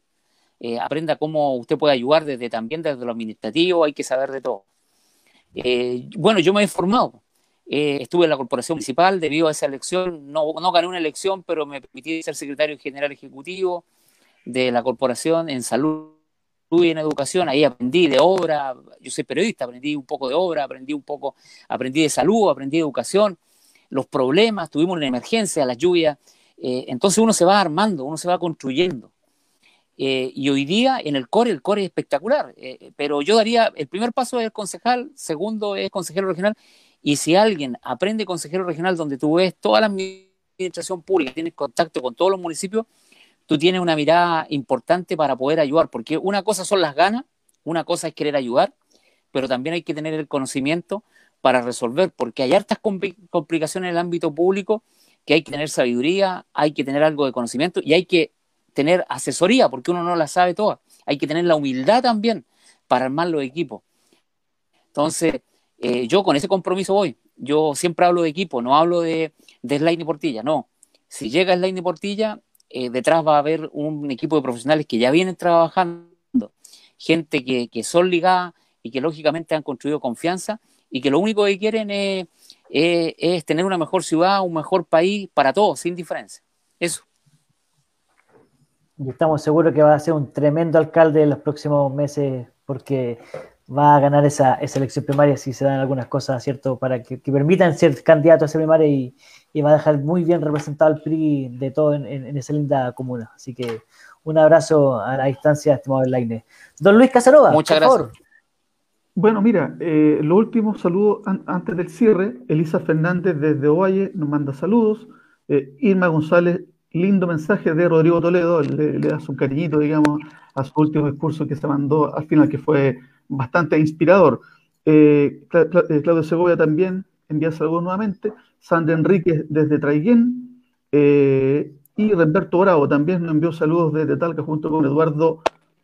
Speaker 3: eh, aprenda cómo usted puede ayudar desde también desde lo administrativo, hay que saber de todo. Eh, bueno, yo me he informado. Eh, estuve en la corporación municipal debido a esa elección. No, no gané una elección, pero me permití ser secretario general ejecutivo de la corporación en salud y en educación. Ahí aprendí de obra. Yo soy periodista, aprendí un poco de obra, aprendí un poco, aprendí de salud, aprendí de educación, los problemas, tuvimos una emergencia, las lluvias. entonces uno se va armando, uno se va construyendo. Eh, y hoy día en el core, el core es espectacular, eh, pero yo daría, el primer paso es concejal, segundo es consejero regional, y si alguien aprende consejero regional donde tú ves toda la administración pública, tienes contacto con todos los municipios, tú tienes una mirada importante para poder ayudar, porque una cosa son las ganas, una cosa es querer ayudar, pero también hay que tener el conocimiento para resolver, porque hay hartas complicaciones en el ámbito público que hay que tener sabiduría, hay que tener algo de conocimiento y hay que tener asesoría, porque uno no la sabe toda. Hay que tener la humildad también para armar los equipos. Entonces, eh, yo con ese compromiso voy. Yo siempre hablo de equipo, no hablo de, de Slide y Portilla, no. Si llega Slide y Portilla, eh, detrás va a haber un equipo de profesionales que ya vienen trabajando, gente que, que son ligadas y que lógicamente han construido confianza y que lo único que quieren es, es tener una mejor ciudad, un mejor país para todos, sin diferencia. Eso.
Speaker 1: Y estamos seguros que va a ser un tremendo alcalde en los próximos meses porque va a ganar esa, esa elección primaria si se dan algunas cosas, ¿cierto? Para que, permitan ser candidato a esa primaria y, va a dejar muy bien representado el PRI de todo en, esa linda comuna. Así que un abrazo a la distancia, estimado Laine. Don Luis Casanova,
Speaker 3: Muchas gracias.
Speaker 2: Bueno, mira, eh, lo último saludo antes del cierre. Elisa Fernández desde Ovalle nos manda saludos. Eh, Irma González, lindo mensaje de Rodrigo Toledo, le, da su cariñito, digamos, a su último discurso que se mandó al final, que fue bastante inspirador. Eh, eh, Claudio Segovia también envía saludos nuevamente. Sandra Enríquez desde Traiguén. y Roberto Bravo también nos envió saludos desde Talca junto con Eduardo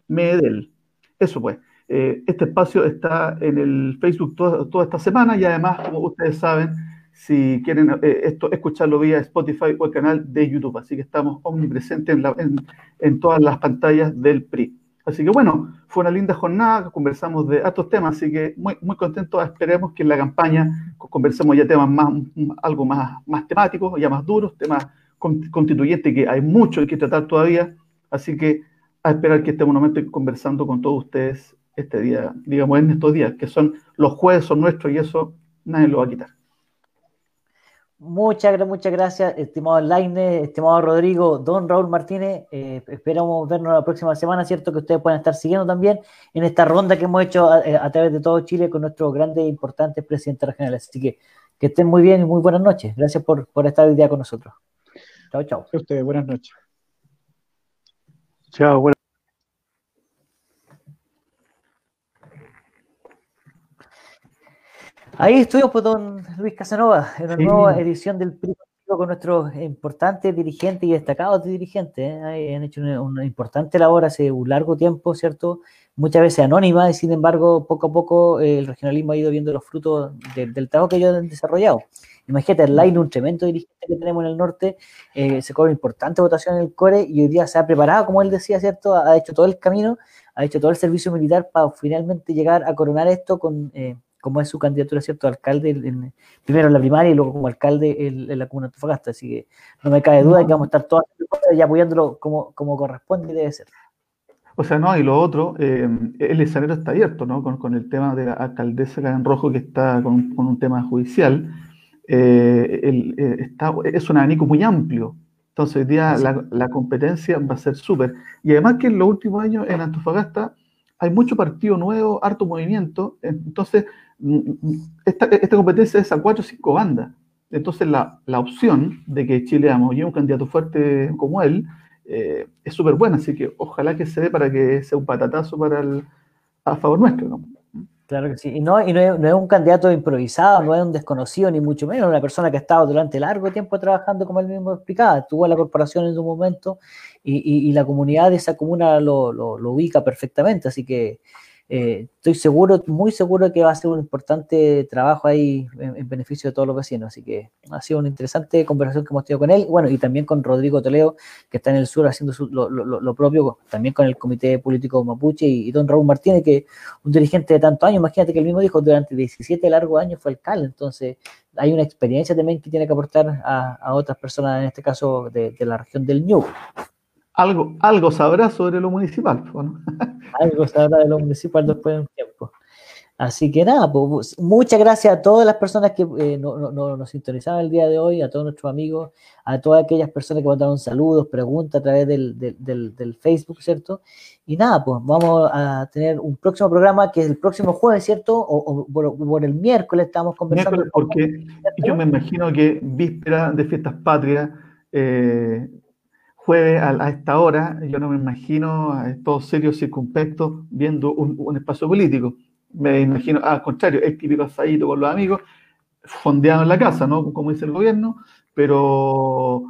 Speaker 2: Medel. Eso pues. Eh, este espacio está en el Facebook toda, esta semana y además, como ustedes saben, si quieren eh, esto, escucharlo vía Spotify o el canal de YouTube. Así que estamos omnipresentes en, todas las pantallas del PRI. Así que bueno, fue una linda jornada, conversamos de estos temas, así que muy, muy contentos. Esperemos que en la campaña conversemos ya temas más, algo más, más temáticos, ya más duros, temas constituyentes que hay mucho que tratar todavía. Así que a esperar que estemos nuevamente conversando con todos ustedes este día, digamos, en estos días, que son los jueves son nuestros y eso nadie lo va a quitar.
Speaker 1: Muchas, muchas gracias, estimado Laine, estimado Rodrigo, don Raúl Martínez. Eh, esperamos vernos la próxima semana, ¿cierto? Que ustedes puedan estar siguiendo también en esta ronda que hemos hecho a, través de todo Chile con nuestros grandes e importantes presidentes regionales. Así que que estén muy bien y muy buenas noches. Gracias por, por estar hoy día con nosotros. Chao, chao.
Speaker 5: Buenas noches.
Speaker 4: Chao, buenas
Speaker 1: Ahí estuvimos, pues, don Luis Casanova, en una nueva edición del con nuestros importantes dirigentes y destacados dirigentes. ¿eh? Han hecho una, importante labor hace un largo tiempo, ¿cierto? Muchas veces anónima, y sin embargo, poco a poco eh, el regionalismo ha ido viendo los frutos del trabajo que ellos han desarrollado. Imagínate, el line, un tremendo dirigente que tenemos en el norte, eh, se cobra importante votación en el core y hoy día se ha preparado, como él decía, ¿cierto? Ha hecho todo el camino, ha hecho todo el servicio militar para finalmente llegar a coronar esto con como es su candidatura, ¿cierto? Alcalde, primero en la primaria y luego como alcalde en, la comuna de Antofagasta. Así que no me cabe duda que vamos a estar todas y apoyándolo como, como corresponde y debe ser.
Speaker 2: O sea, no, y lo otro, eh, el escenario está abierto, ¿no? Con, el tema de la alcaldesa en Rojo que está con, un tema judicial. Eh, eh, está, es un abanico muy amplio. Entonces, hoy día la, la, competencia va a ser súper. Y además que en los últimos años en Antofagasta hay mucho partido nuevo, harto movimiento. Entonces, esta, esta, competencia es a cuatro o cinco bandas. Entonces, la, la opción de que Chile y un candidato fuerte como él eh, es súper buena. Así que ojalá que se dé para que sea un patatazo para el, a favor nuestro.
Speaker 1: Claro que sí. Y, no, y no, es, un candidato improvisado, no es un desconocido, ni mucho menos, una persona que ha estado durante largo tiempo trabajando, como él mismo explicaba. Estuvo en la corporación en su momento y, y, la comunidad de esa comuna lo, lo, lo ubica perfectamente. Así que eh, estoy seguro, muy seguro que va a ser un importante trabajo ahí en, beneficio de todos los vecinos. Así que ha sido una interesante conversación que hemos tenido con él, bueno, y también con Rodrigo Toledo, que está en el sur haciendo lo, propio, también con el Comité Político Mapuche y, don Raúl Martínez, que un dirigente de tantos años, imagínate que él mismo dijo, durante 17 largos años fue alcalde, entonces hay una experiencia también que tiene que aportar a, otras personas, en este caso de, de la región del Ñuble
Speaker 2: algo, algo sabrá sobre lo municipal.
Speaker 1: algo sabrá de lo municipal después de un tiempo. Así que nada, pues, muchas gracias a todas las personas que eh, nos sintonizaban el día de hoy, a todos nuestros amigos, a todas aquellas personas que mandaron saludos, preguntas a través del, del, Facebook, ¿cierto? Y nada, pues vamos a tener un próximo programa que es el próximo jueves, ¿cierto? O, por, el miércoles estamos conversando.
Speaker 2: porque yo me imagino que víspera de fiestas patrias, eh, jueves a, esta hora, yo no me imagino a estos serios circunspectos viendo un, espacio político. Me imagino, al contrario, el típico asadito con los amigos, fondeado en la casa, ¿no? Como dice el gobierno, pero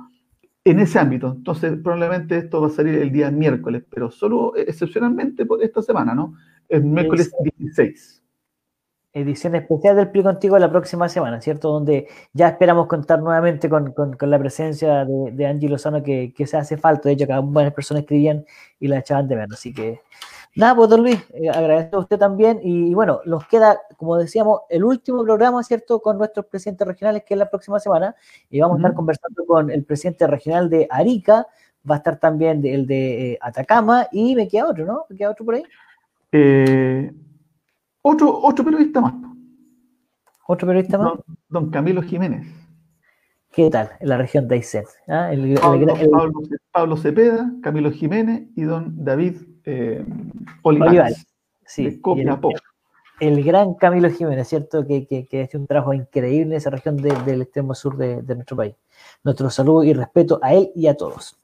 Speaker 2: en ese ámbito. Entonces, probablemente esto va a salir el día miércoles, pero solo excepcionalmente por esta semana, ¿no? El miércoles 16
Speaker 1: edición especial del PRI Contigo la próxima semana, ¿cierto? Donde ya esperamos contar nuevamente con, la presencia de, de, Angie Lozano que, se hace falta. De hecho, cada varias personas escribían y la echaban de menos. Así que, nada, pues, don Luis, eh, agradezco a usted también. Y, bueno, nos queda, como decíamos, el último programa, ¿cierto? Con nuestros presidentes regionales, que es la próxima semana. Y vamos a estar conversando con el presidente regional de Arica, va a estar también el de eh, Atacama y me queda otro, ¿no? ¿Me queda otro por ahí?
Speaker 2: Eh, otro, otro periodista más.
Speaker 1: ¿Otro periodista más?
Speaker 2: Don, Camilo Jiménez.
Speaker 1: ¿Qué tal? En la región de Aysén.
Speaker 2: ¿ah? Pablo, Cepeda, Camilo Jiménez y don David eh, Olivares.
Speaker 1: Sí, el, gran Camilo Jiménez, ¿cierto? Que, que, que, ha hecho un trabajo increíble en esa región del extremo sur de, nuestro país. Nuestro saludo y respeto a él y a todos.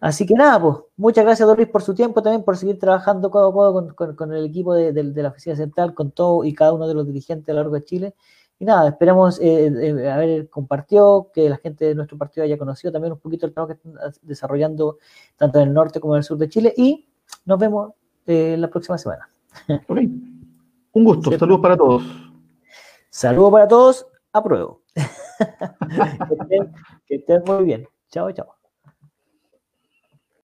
Speaker 1: Así que nada, pues, muchas gracias, Doris, por su tiempo, también por seguir trabajando codo a codo con, el equipo de, de, la oficina central, con todo y cada uno de los dirigentes a lo largo de Chile. Y nada, esperamos eh, eh, haber compartido, que la gente de nuestro partido haya conocido también un poquito el trabajo que están desarrollando tanto en el norte como en el sur de Chile. Y nos vemos eh, la próxima semana.
Speaker 2: Un gusto, saludos para todos.
Speaker 1: Saludos para todos, apruebo. que, estén, que estén muy bien. Chao, chao.